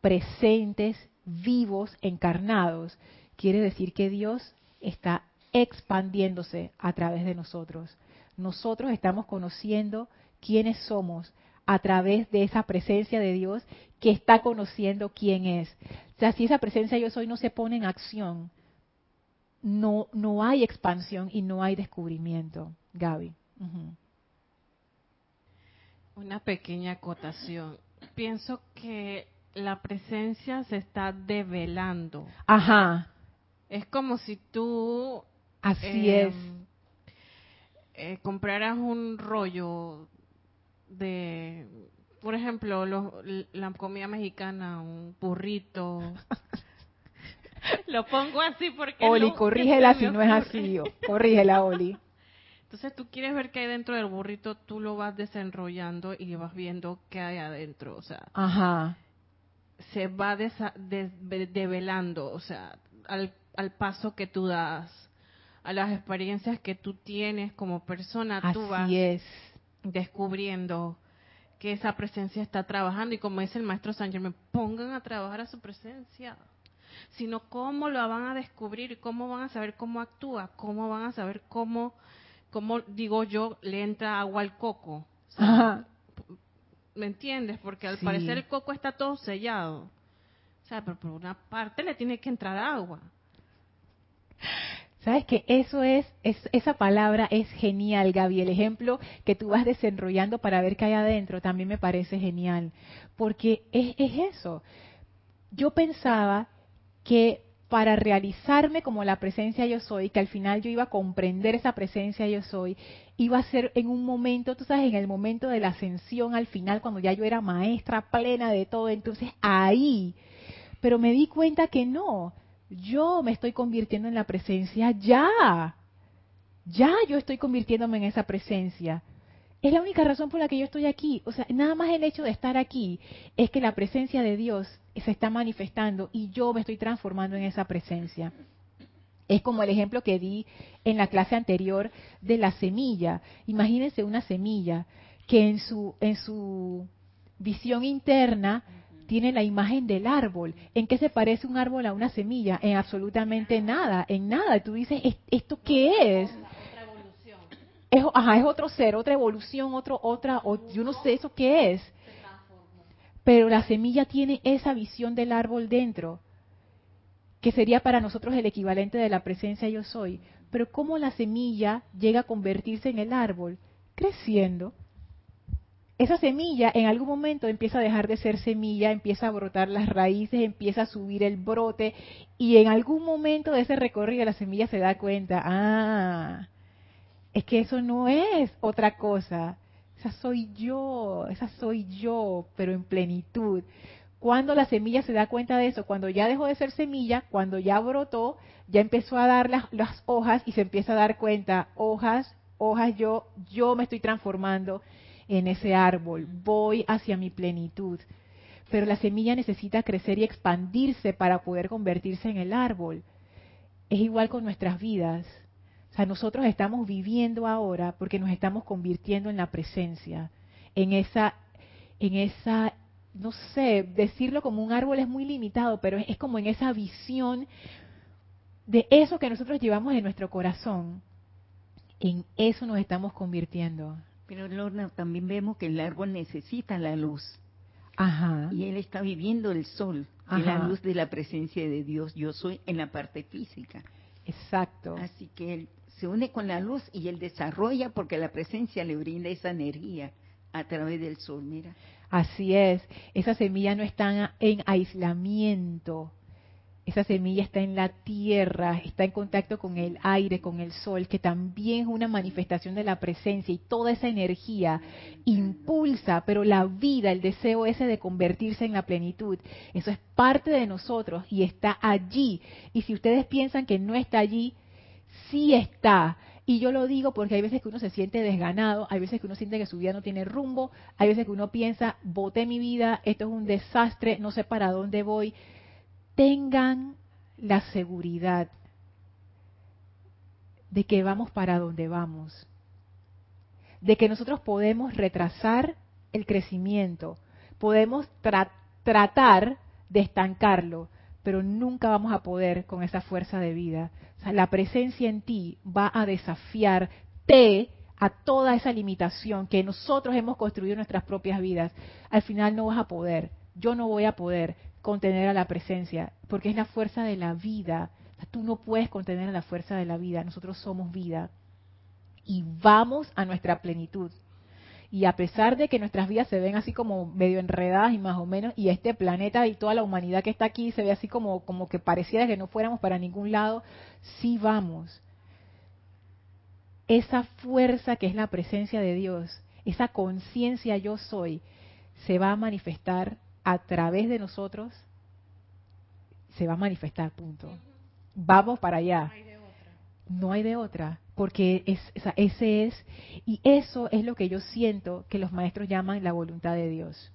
presentes vivos, encarnados, quiere decir que Dios está expandiéndose a través de nosotros. Nosotros estamos conociendo quiénes somos a través de esa presencia de Dios que está conociendo quién es. O sea, si esa presencia yo soy no se pone en acción, no, no hay expansión y no hay descubrimiento. Gaby. Una pequeña acotación. Pienso que la presencia se está develando. Ajá. Es como si tú... Así em, es. Eh, compraras un rollo de, por ejemplo, la comida mexicana, un burrito. (laughs) Lo pongo así porque... Oli, corrígela si no es así. Corrígela, Oli. Entonces tú quieres ver qué hay dentro del burrito, tú lo vas desenrollando y vas viendo qué hay adentro. O sea, Ajá se va develando, o sea, al, al, paso que tú das, a las experiencias que tú tienes como persona, tú vas descubriendo que esa presencia está trabajando. Y como dice el maestro San Germain, pongan a trabajar a su presencia, sino cómo lo van a descubrir, cómo van a saber cómo actúa, cómo van a saber cómo, cómo digo yo, le entra agua al coco. ¿Me entiendes? Porque al parecer el coco está todo sellado. O sea, pero por una parte le tiene que entrar agua. Sabes que eso es, esa palabra es genial, Gaby. El ejemplo que tú vas desenrollando para ver qué hay adentro también me parece genial. Porque es, es eso. Yo pensaba que para realizarme como la presencia yo soy, que al final yo iba a comprender esa presencia yo soy, iba a ser en un momento, tú sabes, en el momento de la ascensión al final, cuando ya yo era maestra plena de todo, entonces ahí, pero me di cuenta que no, yo me estoy convirtiendo en la presencia ya, ya yo estoy convirtiéndome en esa presencia. Es la única razón por la que yo estoy aquí. O sea, nada más el hecho de estar aquí es que la presencia de Dios se está manifestando y yo me estoy transformando en esa presencia. Es como el ejemplo que di en la clase anterior de la semilla. Imagínense una semilla que en su, en su visión interna tiene la imagen del árbol. ¿En qué se parece un árbol a una semilla? En absolutamente nada, en nada. Tú dices, ¿esto qué es? Es, es otro ser, otra evolución, otro, otra, yo no sé eso qué es. Pero la semilla tiene esa visión del árbol dentro, que sería para nosotros el equivalente de la presencia yo soy. Pero ¿cómo la semilla llega a convertirse en el árbol? Creciendo. Esa semilla en algún momento empieza a dejar de ser semilla, empieza a brotar las raíces, empieza a subir el brote y en algún momento de ese recorrido la semilla se da cuenta, ah, es que eso no es otra cosa. Esa soy yo, esa soy yo, pero en plenitud. Cuando la semilla se da cuenta de eso, cuando ya dejó de ser semilla, cuando ya brotó, ya empezó a dar las, las hojas y se empieza a dar cuenta, hojas, hojas, yo, yo me estoy transformando en ese árbol, voy hacia mi plenitud. Pero la semilla necesita crecer y expandirse para poder convertirse en el árbol. Es igual con nuestras vidas. O sea, nosotros estamos viviendo ahora porque nos estamos convirtiendo en la presencia, en esa, en esa no sé, decirlo como un árbol es muy limitado, pero es, como en esa visión de eso que nosotros llevamos en nuestro corazón. En eso nos estamos convirtiendo. Pero Lorna, también vemos que el árbol necesita la luz. Ajá. Y él está viviendo el sol, la luz de la presencia de Dios. Yo soy en la parte física. Exacto. Así que él se une con la luz y él desarrolla porque la presencia le brinda esa energía a través del sol, mira. Así es, esa semilla no está en aislamiento, esa semilla está en la tierra, está en contacto con el aire, con el sol, que también es una manifestación de la presencia y toda esa energía impulsa, pero la vida, el deseo ese de convertirse en la plenitud, eso es parte de nosotros y está allí. Y si ustedes piensan que no está allí, sí está. Y yo lo digo porque hay veces que uno se siente desganado, hay veces que uno siente que su vida no tiene rumbo, hay veces que uno piensa, boté mi vida, esto es un desastre, no sé para dónde voy. Tengan la seguridad de que vamos para donde vamos, de que nosotros podemos retrasar el crecimiento, podemos tratar de estancarlo, pero nunca vamos a poder con esa fuerza de vida. la presencia en ti va a desafiarte a toda esa limitación que nosotros hemos construido en nuestras propias vidas. Al final no vas a poder, yo no voy a poder contener a la presencia, porque es la fuerza de la vida. tú no puedes contener a la fuerza de la vida, nosotros somos vida. Y vamos a nuestra plenitud. Y a pesar de que nuestras vidas se ven así como medio enredadas y más o menos, y este planeta y toda la humanidad que está aquí se ve así como, como que pareciera que no fuéramos para ningún lado, sí vamos. Esa fuerza que es la presencia de Dios, esa conciencia yo soy, se va a manifestar a través de nosotros, se va a manifestar, punto. Vamos para allá. No hay de otra porque es, ese es, y eso es lo que yo siento que los maestros llaman la voluntad de Dios.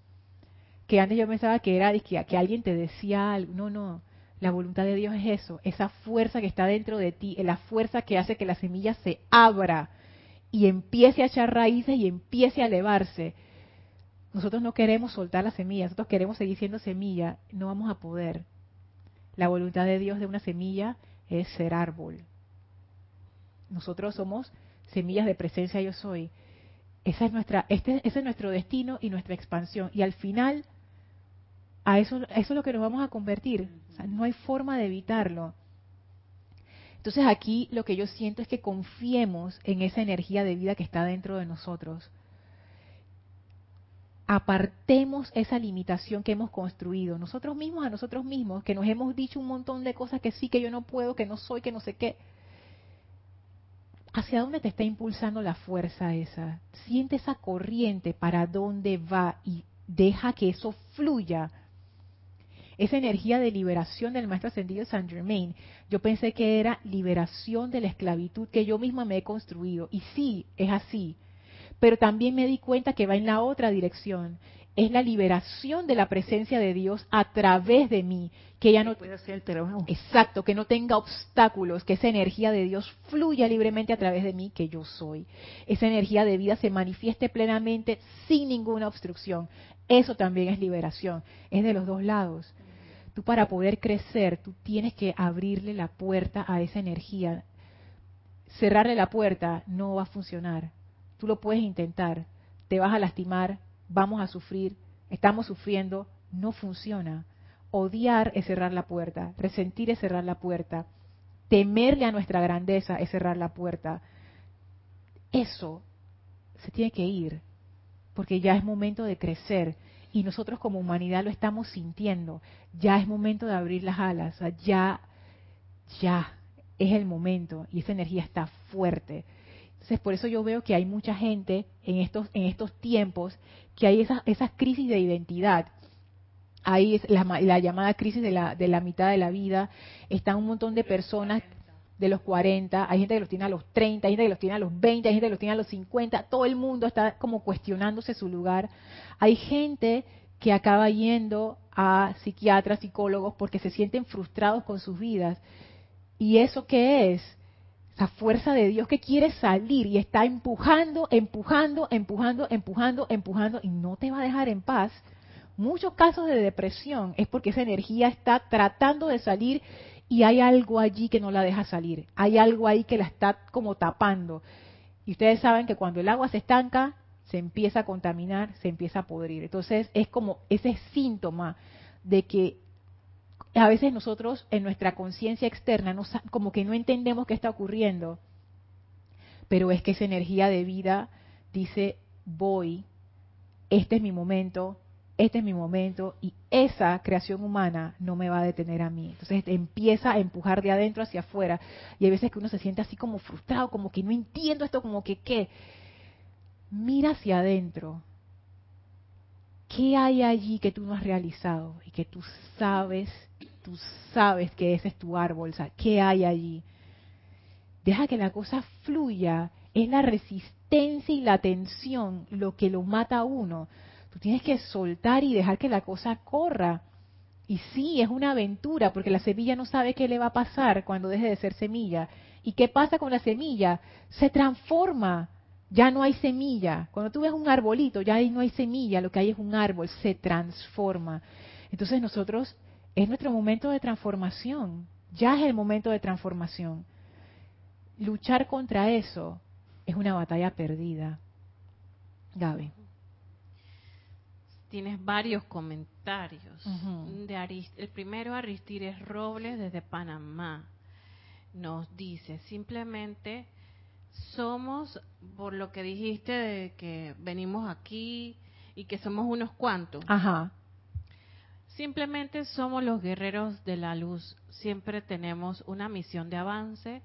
Que antes yo pensaba que era que, que alguien te decía algo, no, no, la voluntad de Dios es eso, esa fuerza que está dentro de ti, la fuerza que hace que la semilla se abra y empiece a echar raíces y empiece a elevarse. Nosotros no queremos soltar la semilla, nosotros queremos seguir siendo semilla, no vamos a poder. La voluntad de Dios de una semilla es ser árbol, nosotros somos semillas de presencia yo soy. Esa es nuestra, este, ese es nuestro destino y nuestra expansión. Y al final, a eso, eso es lo que nos vamos a convertir. no hay forma de evitarlo. Entonces aquí lo que yo siento es que confiemos en esa energía de vida que está dentro de nosotros. Apartemos esa limitación que hemos construido, nosotros mismos a nosotros mismos, que nos hemos dicho un montón de cosas que sí, que yo no puedo, que no soy, que no sé qué ¿Hacia dónde te está impulsando la fuerza esa? Siente esa corriente para dónde va y deja que eso fluya. Esa energía de liberación del maestro ascendido Saint Germain, yo pensé que era liberación de la esclavitud que yo misma me he construido. Y sí, es así. Pero también me di cuenta que va en la otra dirección es la liberación de la presencia de Dios a través de mí, que ella no puede hacer el trabajo. Exacto, que no tenga obstáculos, que esa energía de Dios fluya libremente a través de mí, que yo soy. Esa energía de vida se manifieste plenamente sin ninguna obstrucción. Eso también es liberación, es de los dos lados. Tú para poder crecer, tú tienes que abrirle la puerta a esa energía. Cerrarle la puerta no va a funcionar. Tú lo puedes intentar, te vas a lastimar, vamos a sufrir, estamos sufriendo, no funciona. Odiar es cerrar la puerta, resentir es cerrar la puerta, temerle a nuestra grandeza es cerrar la puerta. Eso se tiene que ir, porque ya es momento de crecer y nosotros como humanidad lo estamos sintiendo. Ya es momento de abrir las alas, ya, ya es el momento y esa energía está fuerte. Entonces, por eso yo veo que hay mucha gente en estos, en estos tiempos que hay esas, esas crisis de identidad. ahí es la, llamada crisis de la, de la mitad de la vida, están un montón de personas de los 40, hay gente que los tiene a los 30, hay gente que los tiene a los 20, hay gente que los tiene a los 50, todo el mundo está como cuestionándose su lugar. Hay gente que acaba yendo a psiquiatras, psicólogos, porque se sienten frustrados con sus vidas. ¿Y eso qué es? Esa fuerza de Dios que quiere salir y está empujando, empujando, empujando, empujando, empujando y no te va a dejar en paz. Muchos casos de depresión es porque esa energía está tratando de salir y hay algo allí que no la deja salir. Hay algo ahí que la está como tapando. Y ustedes saben que cuando el agua se estanca, se empieza a contaminar, se empieza a podrir. Entonces es como ese síntoma de que a veces nosotros en nuestra conciencia externa como que no entendemos qué está ocurriendo, pero es que esa energía de vida dice, voy, este es mi momento, este es mi momento y esa creación humana no me va a detener a mí. Entonces empieza a empujar de adentro hacia afuera y hay veces que uno se siente así como frustrado, como que no entiendo esto, como que qué. Mira hacia adentro. ¿Qué hay allí que tú no has realizado y que tú sabes, tú sabes que ese es tu árbol? ¿Qué hay allí? Deja que la cosa fluya. Es la resistencia y la tensión lo que lo mata a uno Tú tienes que soltar y dejar que la cosa corra. Y sí, es una aventura, porque la semilla no sabe qué le va a pasar cuando deje de ser semilla. ¿Y qué pasa con la semilla? Se transforma. Ya no hay semilla. Cuando tú ves un arbolito, ya ahí no hay semilla, lo que hay es un árbol, se transforma. Entonces nosotros, es nuestro momento de transformación. Ya es el momento de transformación. Luchar contra eso es una batalla perdida. Gaby tienes varios comentarios. de el primero, Aristides Robles, desde Panamá, nos dice, simplemente somos, por lo que dijiste de que venimos aquí y que somos unos cuantos. Ajá. Simplemente somos los guerreros de la luz. Siempre tenemos una misión de avance.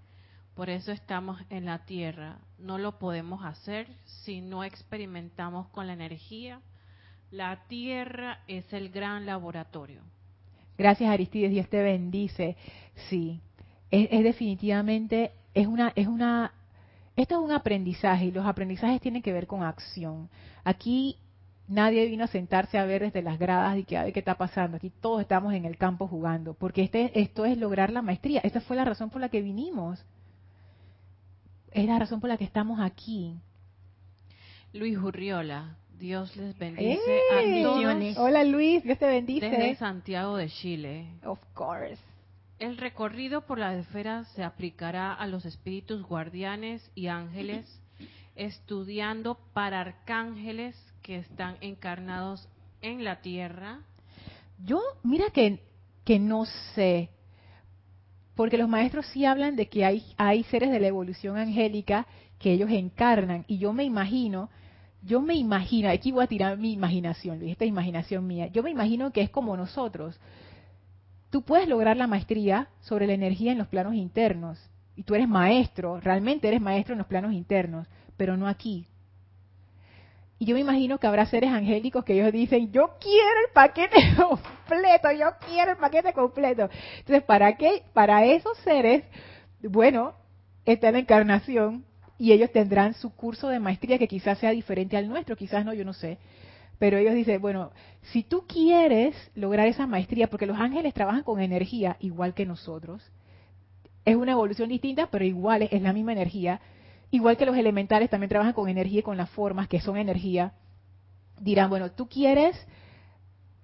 Por eso estamos en la Tierra. No lo podemos hacer si no experimentamos con la energía la tierra es el gran laboratorio. Gracias Aristides, Dios te bendice. Sí, es, definitivamente, es una, es una, esto es un aprendizaje y los aprendizajes tienen que ver con acción. Aquí nadie vino a sentarse a ver desde las gradas y que a ver qué está pasando. Aquí todos estamos en el campo jugando, porque este, esto es lograr la maestría. Esa fue la razón por la que vinimos. Es la razón por la que estamos aquí. Luis Urriola, Dios les bendice a todos. Hola Luis, Dios te bendice. Desde Santiago de Chile. Of course. El recorrido por la esfera se aplicará a los espíritus guardianes y ángeles, estudiando para arcángeles que están encarnados en la tierra. Yo, mira que, que no sé, porque los maestros sí hablan de que hay, hay seres de la evolución angélica que ellos encarnan, y yo me imagino yo me imagino, aquí voy a tirar mi imaginación, Luis, esta imaginación mía, yo me imagino que es como nosotros. Tú puedes lograr la maestría sobre la energía en los planos internos, y tú eres maestro, realmente eres maestro en los planos internos, pero no aquí. Y yo me imagino que habrá seres angélicos que ellos dicen, yo quiero el paquete (laughs) completo, yo quiero el paquete completo. Entonces, ¿para qué? Para esos seres, bueno, está la encarnación y ellos tendrán su curso de maestría que quizás sea diferente al nuestro, quizás no, yo no sé. Pero ellos dicen, bueno, si tú quieres lograr esa maestría, porque los ángeles trabajan con energía igual que nosotros, es una evolución distinta, pero igual es la misma energía, igual que los elementales también trabajan con energía y con las formas que son energía, dirán, bueno, tú quieres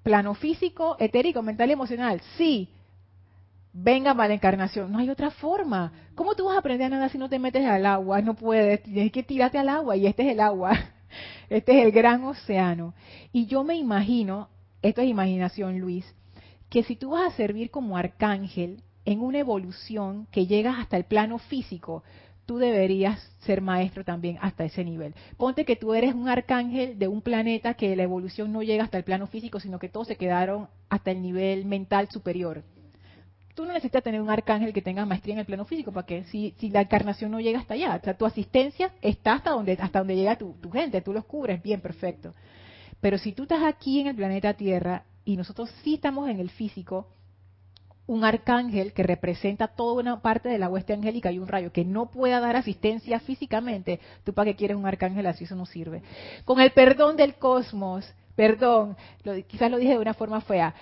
plano físico, etérico, mental y emocional, sí, venga para la encarnación. No hay otra forma. ¿Cómo tú vas a aprender a nadar si no te metes al agua? No puedes, tienes que tirarte al agua y este es el agua. (laughs) Este es el gran océano. Y yo me imagino, esto es imaginación Luis, que si tú vas a servir como arcángel en una evolución que llegas hasta el plano físico, tú deberías ser maestro también hasta ese nivel. Ponte que tú eres un arcángel de un planeta que la evolución no llega hasta el plano físico, sino que todos se quedaron hasta el nivel mental superior tú no necesitas tener un arcángel que tenga maestría en el plano físico para que si, si la encarnación no llega hasta allá, o sea, tu asistencia está hasta donde hasta donde llega tu, gente, tú los cubres bien, perfecto. Pero si tú estás aquí en el planeta Tierra, y nosotros sí estamos en el físico, un arcángel que representa toda una parte de la hueste angélica y un rayo que no pueda dar asistencia físicamente, tú para qué quieres un arcángel así, eso no sirve. Con el perdón del cosmos, perdón, quizás lo dije de una forma fea,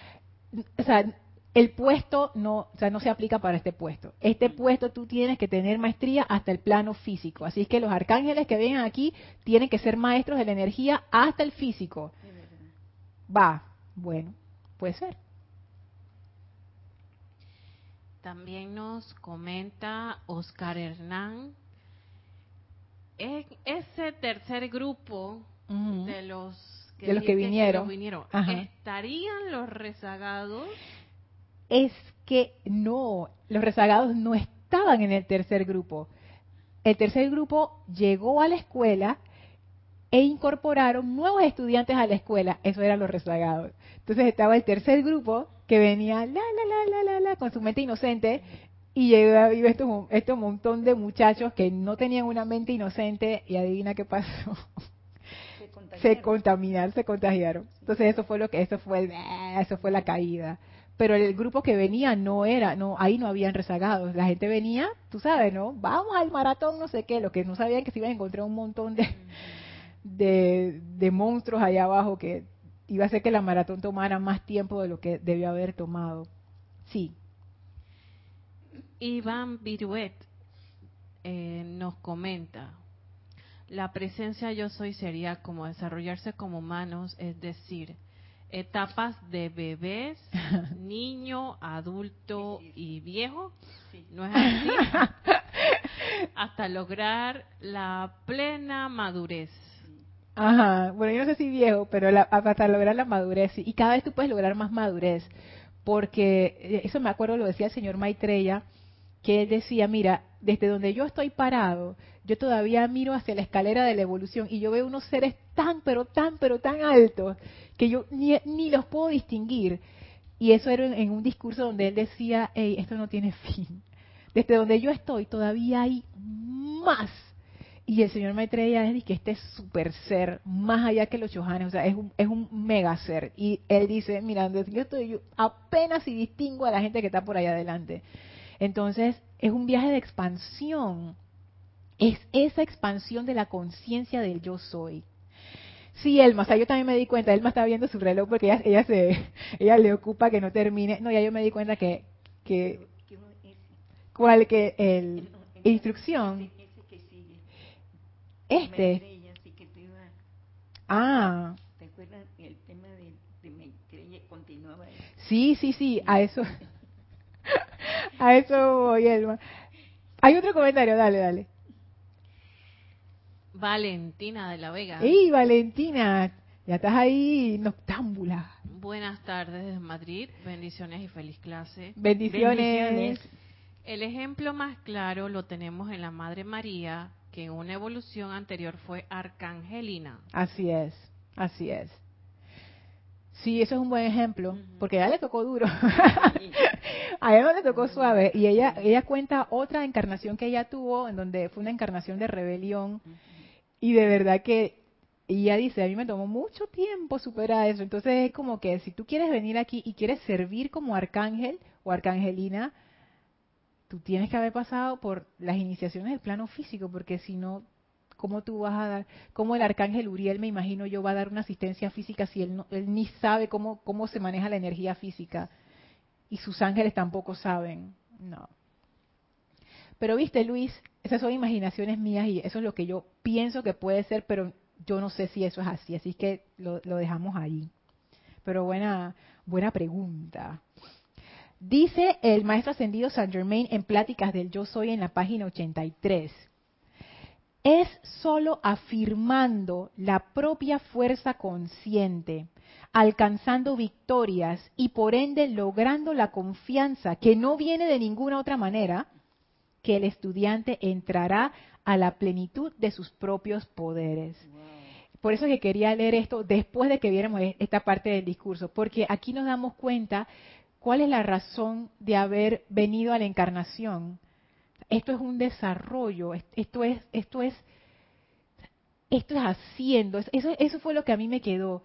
o sea, el puesto no, o sea, no se aplica para este puesto. Este puesto tú tienes que tener maestría hasta el plano físico. Así es que los arcángeles que vienen aquí tienen que ser maestros de la energía hasta el físico. Va, bueno, puede ser. También nos comenta Oscar Hernán. En ese tercer grupo de los que, de los que vinieron, ¿estarían los rezagados? Es que no, los rezagados no estaban en el tercer grupo. El tercer grupo llegó a la escuela e incorporaron nuevos estudiantes a la escuela. Eso eran los rezagados. Entonces estaba el tercer grupo que venía la, la, la, la, la, la, con su mente inocente y llegó y este, este montón de muchachos que no tenían una mente inocente y adivina qué pasó. Se, (laughs) contaminaron, se contagiaron. Entonces eso fue lo que, eso fue, eso fue la caída pero el grupo que venía no era, no, ahí no habían rezagados. La gente venía, tú sabes, ¿no? Vamos al maratón, no sé qué, lo que no sabían que se iban a encontrar un montón de, de, de monstruos allá abajo que iba a hacer que la maratón tomara más tiempo de lo que debió haber tomado. Sí. Iván Viruet eh, nos comenta, la presencia yo soy sería como desarrollarse como humanos, es decir, etapas de bebés, (laughs) niño, adulto y viejo. ¿No es así? (laughs) Hasta lograr la plena madurez. Ajá, bueno, yo no sé si viejo, pero hasta lograr la madurez. Y cada vez tú puedes lograr más madurez. Porque eh, eso me acuerdo, lo decía el señor Maitreya, que él decía, mira, desde donde yo estoy parado, yo todavía miro hacia la escalera de la evolución y yo veo unos seres tan, pero tan, pero tan altos que yo ni, ni los puedo distinguir. Y eso era en, un discurso donde él decía, hey, esto no tiene (laughs) fin. Desde donde yo estoy todavía hay más. Y el señor Maitreya dice que este super ser, más allá que los chohanes, o sea, es un, es un mega ser. Y él dice, mira, yo estoy yo apenas si distingo a la gente que está por allá adelante. Entonces, es un viaje de expansión. Es esa expansión de la conciencia del yo soy. Sí, Elma, o sea, yo también me di cuenta, Elma está viendo su reloj porque ella, ella se, (laughs) ella le ocupa que no termine. No, ya yo me di cuenta que, que, ¿cuál que el, instrucción? Este. Ah. ¿Te acuerdas el tema de, de continuaba? Sí, sí, sí, a eso, (laughs) a eso voy, Elma. Hay otro comentario, dale, dale. Valentina de la Vega. ¡Ey, Valentina! Ya estás ahí noctámbula. Buenas tardes desde Madrid. Bendiciones y feliz clase. Bendiciones. El ejemplo más claro lo tenemos en la Madre María, que en una evolución anterior fue Arcangelina. Así es, así es. Sí, eso es un buen ejemplo, porque a ella le tocó duro. (laughs) a ella no le tocó suave. Y ella, ella cuenta otra encarnación que ella tuvo, en donde fue una encarnación de rebelión. Y de verdad que ella dice, a mí me tomó mucho tiempo superar eso. Entonces es como que si tú quieres venir aquí y quieres servir como arcángel o arcangelina, tú tienes que haber pasado por las iniciaciones del plano físico, porque si no, ¿cómo tú vas a dar? ¿Cómo el arcángel Uriel, me imagino yo, va a dar una asistencia física si él, no, él ni sabe cómo, cómo se maneja la energía física? Y sus ángeles tampoco saben. No. Pero viste, Luis, esas son imaginaciones mías y eso es lo que yo pienso que puede ser, pero yo no sé si eso es así, así que lo, dejamos ahí. Pero buena, buena pregunta. Dice el maestro ascendido Saint Germain en Pláticas del Yo Soy en la página 83. Es sólo afirmando la propia fuerza consciente, alcanzando victorias y por ende logrando la confianza que no viene de ninguna otra manera, que el estudiante entrará a la plenitud de sus propios poderes. Por eso que quería leer esto después de que viéramos e-, esta parte del discurso, porque aquí nos damos cuenta cuál es la razón de haber venido a la encarnación. Esto es un desarrollo, esto es, esto es, esto es haciendo. Eso, eso fue lo que a mí me quedó.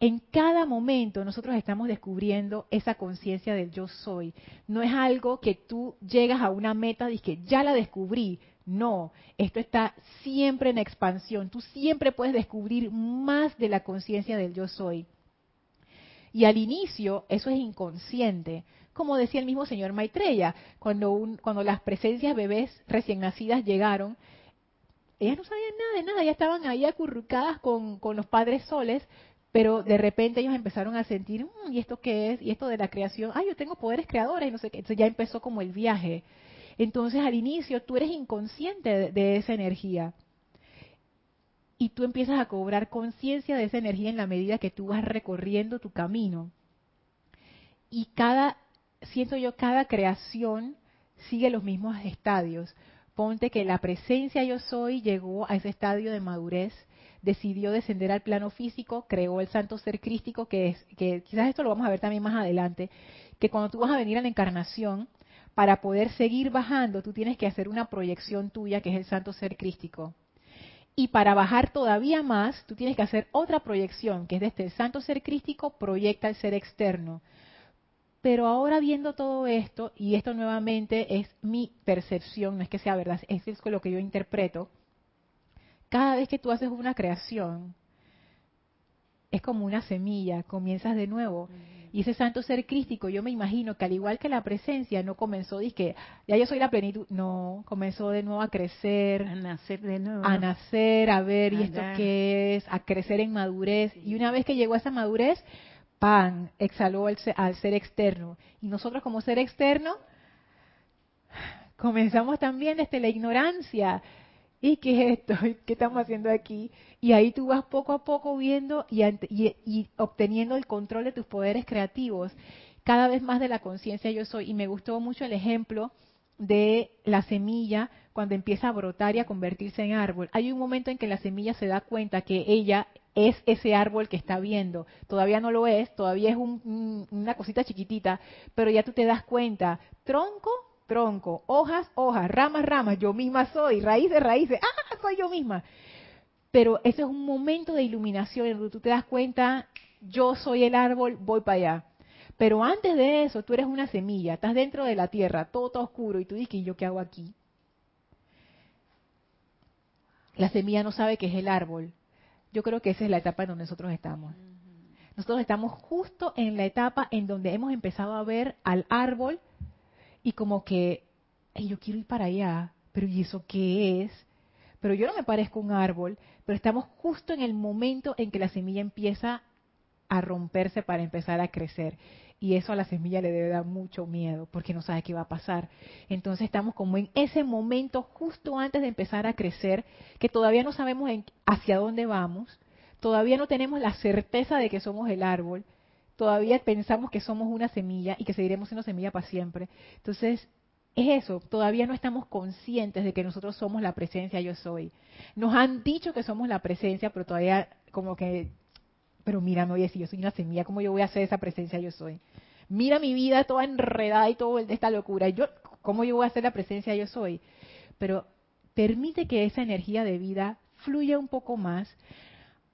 En cada momento nosotros estamos descubriendo esa conciencia del yo soy. No es algo que tú llegas a una meta y que ya la descubrí. No, esto está siempre en expansión. Tú siempre puedes descubrir más de la conciencia del yo soy. Y al inicio eso es inconsciente. Como decía el mismo señor Maitreya, cuando, cuando las presencias bebés recién nacidas llegaron, ellas no sabían nada de nada, ya estaban ahí acurrucadas con, con los padres soles, pero de repente ellos empezaron a sentir, mm, ¿y esto qué es? Y esto de la creación, ay, yo tengo poderes creadores y no sé qué. Entonces ya empezó como el viaje. Entonces al inicio tú eres inconsciente de, esa energía. Y tú empiezas a cobrar conciencia de esa energía en la medida que tú vas recorriendo tu camino. Y cada, siento yo, cada creación sigue los mismos estadios. Ponte que la presencia yo soy llegó a ese estadio de madurez decidió descender al plano físico, creó el santo ser crístico, que es, que quizás esto lo vamos a ver también más adelante, que cuando tú vas a venir a la encarnación, para poder seguir bajando, tú tienes que hacer una proyección tuya, que es el santo ser crístico. Y para bajar todavía más, tú tienes que hacer otra proyección, que es desde el santo ser crístico, proyecta el ser externo. Pero ahora viendo todo esto, y esto nuevamente es mi percepción, no es que sea verdad, es lo que yo interpreto, cada vez que tú haces una creación, es como una semilla, comienzas de nuevo. Y ese santo ser crístico, yo me imagino que al igual que la presencia, no comenzó, que ya yo soy la plenitud, no, comenzó de nuevo a crecer, a nacer de nuevo, a nacer, a ver, ¿y esto qué es? A crecer en madurez. Y una vez que llegó a esa madurez, pan, exhaló al ser externo. Y nosotros como ser externo, comenzamos también desde la ignorancia, ¿y qué es esto? (laughs) ¿Qué estamos haciendo aquí? Y ahí tú vas poco a poco viendo y, y, obteniendo el control de tus poderes creativos, cada vez más de la conciencia yo soy. Y me gustó mucho el ejemplo de la semilla cuando empieza a brotar y a convertirse en árbol. Hay un momento en que la semilla se da cuenta que ella es ese árbol que está viendo. Todavía no lo es, todavía es una cosita chiquitita, pero ya tú te das cuenta, tronco tronco, hojas, hojas, ramas, ramas, yo misma soy, raíces, raíces, ah, soy yo misma. Pero ese es un momento de iluminación en donde tú te das cuenta, yo soy el árbol, voy para allá. Pero antes de eso, tú eres una semilla, estás dentro de la tierra, todo está oscuro, y tú dices, ¿y yo qué hago aquí? La semilla no sabe que es el árbol. Yo creo que esa es la etapa en donde nosotros estamos. Nosotros estamos justo en la etapa en donde hemos empezado a ver al árbol y como que, yo quiero ir para allá, pero ¿y eso qué es? Pero yo no me parezco un árbol, pero estamos justo en el momento en que la semilla empieza a romperse para empezar a crecer. Y eso a la semilla le debe dar mucho miedo porque no sabe qué va a pasar. Entonces estamos como en ese momento justo antes de empezar a crecer, que todavía no sabemos hacia dónde vamos, todavía no tenemos la certeza de que somos el árbol, todavía pensamos que somos una semilla y que seguiremos siendo semilla para siempre. Entonces, es eso, todavía no estamos conscientes de que nosotros somos la presencia yo soy. Nos han dicho que somos la presencia, pero todavía como que, pero mira, no, oye, si yo soy una semilla, ¿cómo yo voy a hacer esa presencia yo soy? Mira mi vida toda enredada y todo de esta locura, yo, ¿cómo yo voy a hacer la presencia yo soy? Pero permite que esa energía de vida fluya un poco más,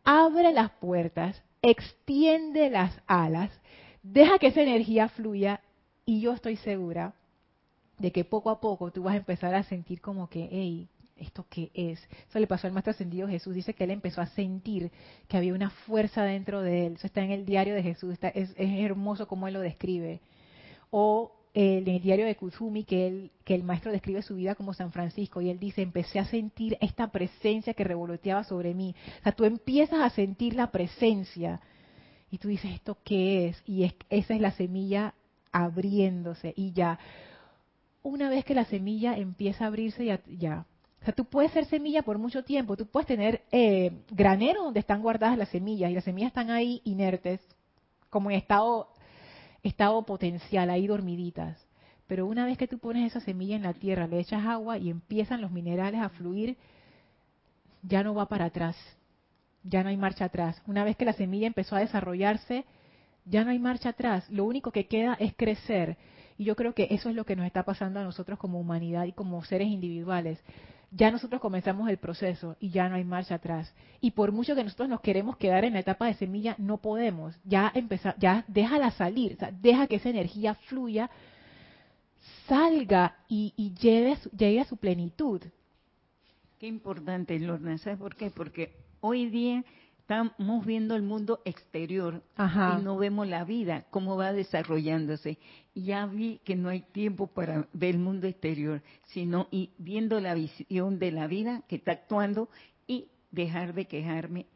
abre las puertas, extiende las alas, deja que esa energía fluya y yo estoy segura de que poco a poco tú vas a empezar a sentir como que, hey, ¿esto qué es? Eso le pasó al Maestro Ascendido Jesús. Dice que él empezó a sentir que había una fuerza dentro de él. Eso está en el diario de Jesús. Está, es, es, hermoso como él lo describe. O en el diario de Kuzumi que, él, que el maestro describe su vida como San Francisco y él dice, empecé a sentir esta presencia que revoloteaba sobre mí. O sea, tú empiezas a sentir la presencia y tú dices, ¿esto qué es? Y es, esa es la semilla abriéndose y ya. Una vez que la semilla empieza a abrirse, ya, ya. O sea, tú puedes ser semilla por mucho tiempo, tú puedes tener eh, donde están guardadas las semillas y las semillas están ahí inertes, como en estado estado potencial, ahí dormiditas. Pero una vez que tú pones esa semilla en la tierra, le echas agua y empiezan los minerales a fluir, ya no va para atrás, ya no hay marcha atrás. Una vez que la semilla empezó a desarrollarse, ya no hay marcha atrás. Lo único que queda es crecer. Y yo creo que eso es lo que nos está pasando a nosotros como humanidad y como seres individuales. Ya nosotros comenzamos el proceso y ya no hay marcha atrás. Y por mucho que nosotros nos queremos quedar en la etapa de semilla, no podemos. Ya empezar, ya déjala salir, deja que esa energía fluya, salga y, llegue, llegue a su plenitud. Qué importante, Lorna. ¿Sabes por qué? Porque hoy día estamos viendo el mundo exterior y no vemos la vida, cómo va desarrollándose. Ya vi que no hay tiempo para ver el mundo exterior, sino y viendo la visión de la vida que está actuando y dejar de quejarme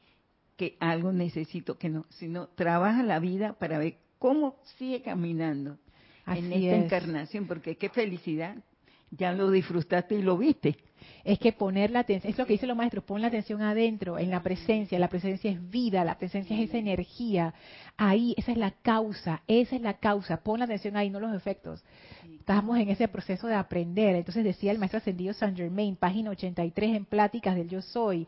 que algo necesito, que no, sino trabaja la vida para ver cómo sigue caminando en esta encarnación, porque qué felicidad, ya lo disfrutaste y lo viste es que poner la atención, es lo que dicen los maestros, pon la atención adentro, en la presencia, la presencia es vida, la presencia es esa energía, ahí, esa es la causa, esa es la causa, pon la atención ahí, no los efectos. Estamos en ese proceso de aprender, entonces decía el maestro ascendido Saint Germain, página 83 en Pláticas del Yo Soy,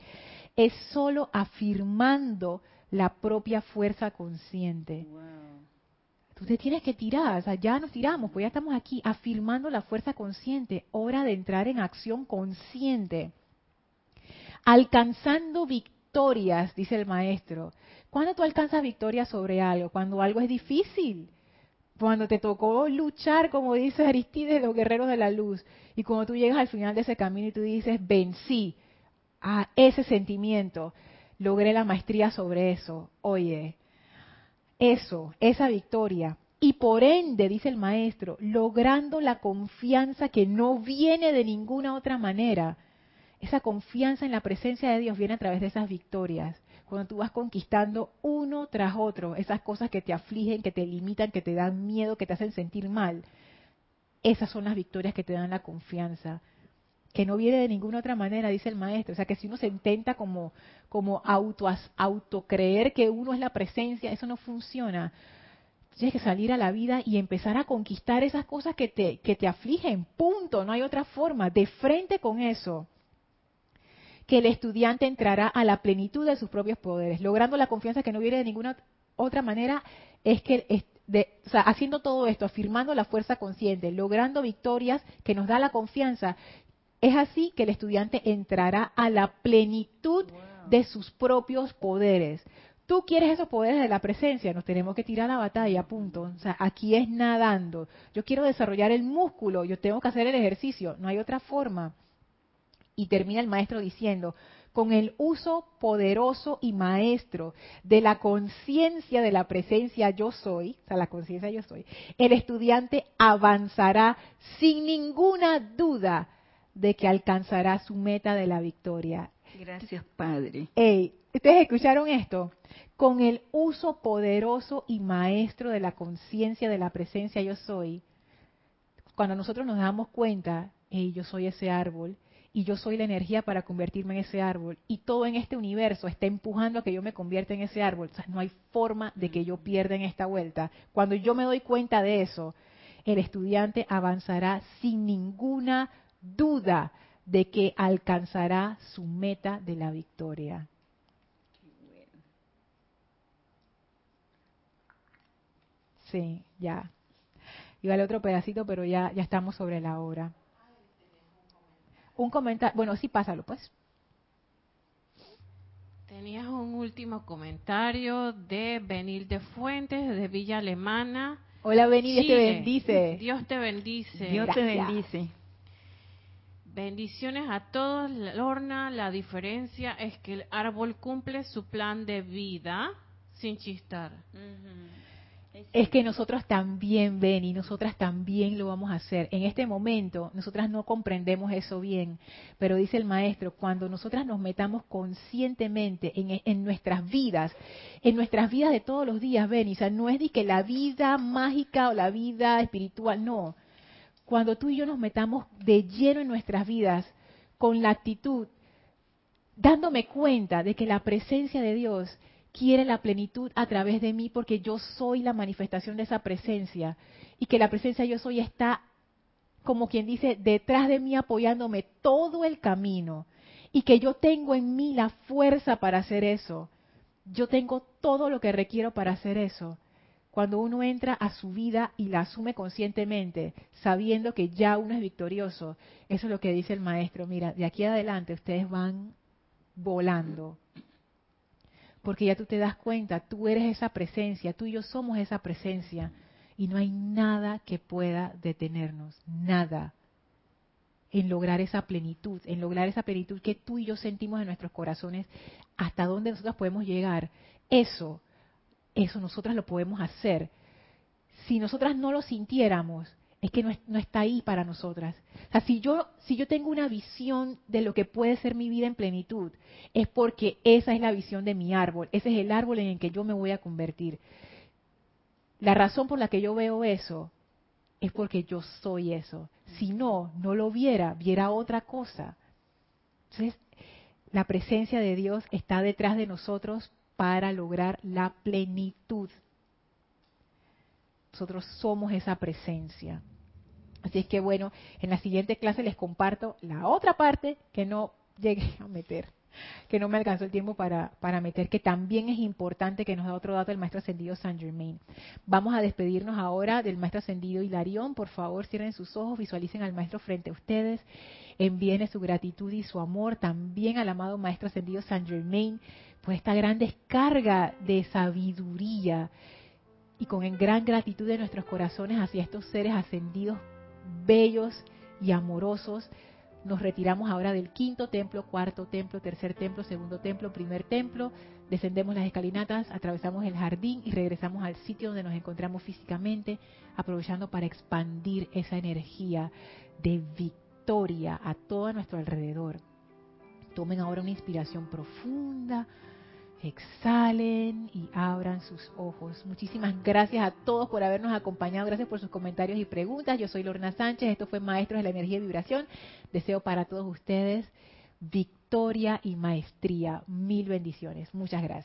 es solo afirmando la propia fuerza consciente. Tú te tienes que tirar, o sea, ya nos tiramos, pues ya estamos aquí afirmando la fuerza consciente, hora de entrar en acción consciente. Alcanzando victorias, dice el maestro. ¿Cuándo tú alcanzas victorias sobre algo? Cuando algo es difícil. Cuando te tocó luchar, como dice Aristides, los guerreros de la luz. Y cuando tú llegas al final de ese camino y tú dices, vencí a ese sentimiento, logré la maestría sobre eso. Oye, eso, esa victoria. Y por ende, dice el maestro, logrando la confianza que no viene de ninguna otra manera. Esa confianza en la presencia de Dios viene a través de esas victorias. Cuando tú vas conquistando uno tras otro, esas cosas que te afligen, que te limitan, que te dan miedo, que te hacen sentir mal. Esas son las victorias que te dan la confianza que no viene de ninguna otra manera, dice el maestro. O sea, que si uno se intenta como, como auto, auto creer que uno es la presencia, eso no funciona. Tienes que salir a la vida y empezar a conquistar esas cosas que te, que te afligen. Punto. No hay otra forma. De frente con eso. Que el estudiante entrará a la plenitud de sus propios poderes, logrando la confianza que no viene de ninguna otra manera, es que de, haciendo todo esto, afirmando la fuerza consciente, logrando victorias que nos da la confianza, es así que el estudiante entrará a la plenitud de sus propios poderes. Tú quieres esos poderes de la presencia, nos tenemos que tirar a la batalla, punto. O sea, aquí es nadando. Yo quiero desarrollar el músculo, yo tengo que hacer el ejercicio, no hay otra forma. Y termina el maestro diciendo, con el uso poderoso y maestro de la conciencia de la presencia yo soy, o sea, la conciencia yo soy, el estudiante avanzará sin ninguna duda de que alcanzará su meta de la victoria. Gracias, Padre. Hey, ¿Ustedes escucharon esto? Con el uso poderoso y maestro de la conciencia de la presencia yo soy, cuando nosotros nos damos cuenta, hey, yo soy ese árbol, y yo soy la energía para convertirme en ese árbol, y todo en este universo está empujando a que yo me convierta en ese árbol. O sea, no hay forma de que yo pierda en esta vuelta. Cuando yo me doy cuenta de eso, el estudiante avanzará sin ninguna duda de que alcanzará su meta de la victoria. Sí, ya. Iba al otro pedacito, pero ya, ya estamos sobre la hora. Un comentario, bueno, sí, pásalo pues. Tenías un último comentario de Benil de Fuentes, de Villa Alemana. Hola Benil, Dios te bendice. Dios te bendice. Dios te bendice. Bendiciones a todos, Lorna. La diferencia es que el árbol cumple su plan de vida sin chistar. Es que nosotros también, ven y nosotras también lo vamos a hacer. En este momento, nosotras no comprendemos eso bien, pero dice el maestro, cuando nosotras nos metamos conscientemente en, en nuestras vidas, en nuestras vidas de todos los días, ven, o sea, no es de que la vida mágica o la vida espiritual, no cuando tú y yo nos metamos de lleno en nuestras vidas con la actitud, dándome cuenta de que la presencia de Dios quiere la plenitud a través de mí porque yo soy la manifestación de esa presencia y que la presencia yo soy está como quien dice detrás de mí apoyándome todo el camino y que yo tengo en mí la fuerza para hacer eso. Yo tengo todo lo que requiero para hacer eso. Cuando uno entra a su vida y la asume conscientemente, sabiendo que ya uno es victorioso, eso es lo que dice el maestro, mira, de aquí adelante ustedes van volando. Porque ya tú te das cuenta, tú eres esa presencia, tú y yo somos esa presencia, y no hay nada que pueda detenernos, nada, en lograr esa plenitud, en lograr esa plenitud que tú y yo sentimos en nuestros corazones, hasta dónde nosotros podemos llegar. Eso eso nosotras lo podemos hacer. Si nosotras no lo sintiéramos, es que no, está ahí para nosotras. O sea, si yo, si yo tengo una visión de lo que puede ser mi vida en plenitud, es porque esa es la visión de mi árbol, ese es el árbol en el que yo me voy a convertir. La razón por la que yo veo eso es porque yo soy eso. Si no, no lo viera, viera otra cosa. Entonces, la presencia de Dios está detrás de nosotros para lograr la plenitud. Nosotros somos esa presencia. Así es que bueno, en la siguiente clase les comparto la otra parte que no llegué a meter, que no me alcanzó el tiempo para, para meter, que también es importante que nos da otro dato el maestro ascendido San Germain. Vamos a despedirnos ahora del maestro ascendido Hilarión. Por favor, cierren sus ojos, visualicen al maestro frente a ustedes, envíen su gratitud y su amor también al amado maestro ascendido San Germain por esta gran descarga de sabiduría y con gran gratitud de nuestros corazones hacia estos seres ascendidos, bellos y amorosos, nos retiramos ahora del quinto templo, cuarto templo, tercer templo, segundo templo, primer templo, descendemos las escalinatas, atravesamos el jardín y regresamos al sitio donde nos encontramos físicamente, aprovechando para expandir esa energía de victoria a todo nuestro alrededor. Tomen ahora una inspiración profunda exhalen y abran sus ojos. Muchísimas gracias a todos por habernos acompañado. Gracias por sus comentarios y preguntas. Yo soy Lorna Sánchez. Esto fue Maestros de la Energía y Vibración. Deseo para todos ustedes victoria y maestría. Mil bendiciones. Muchas gracias.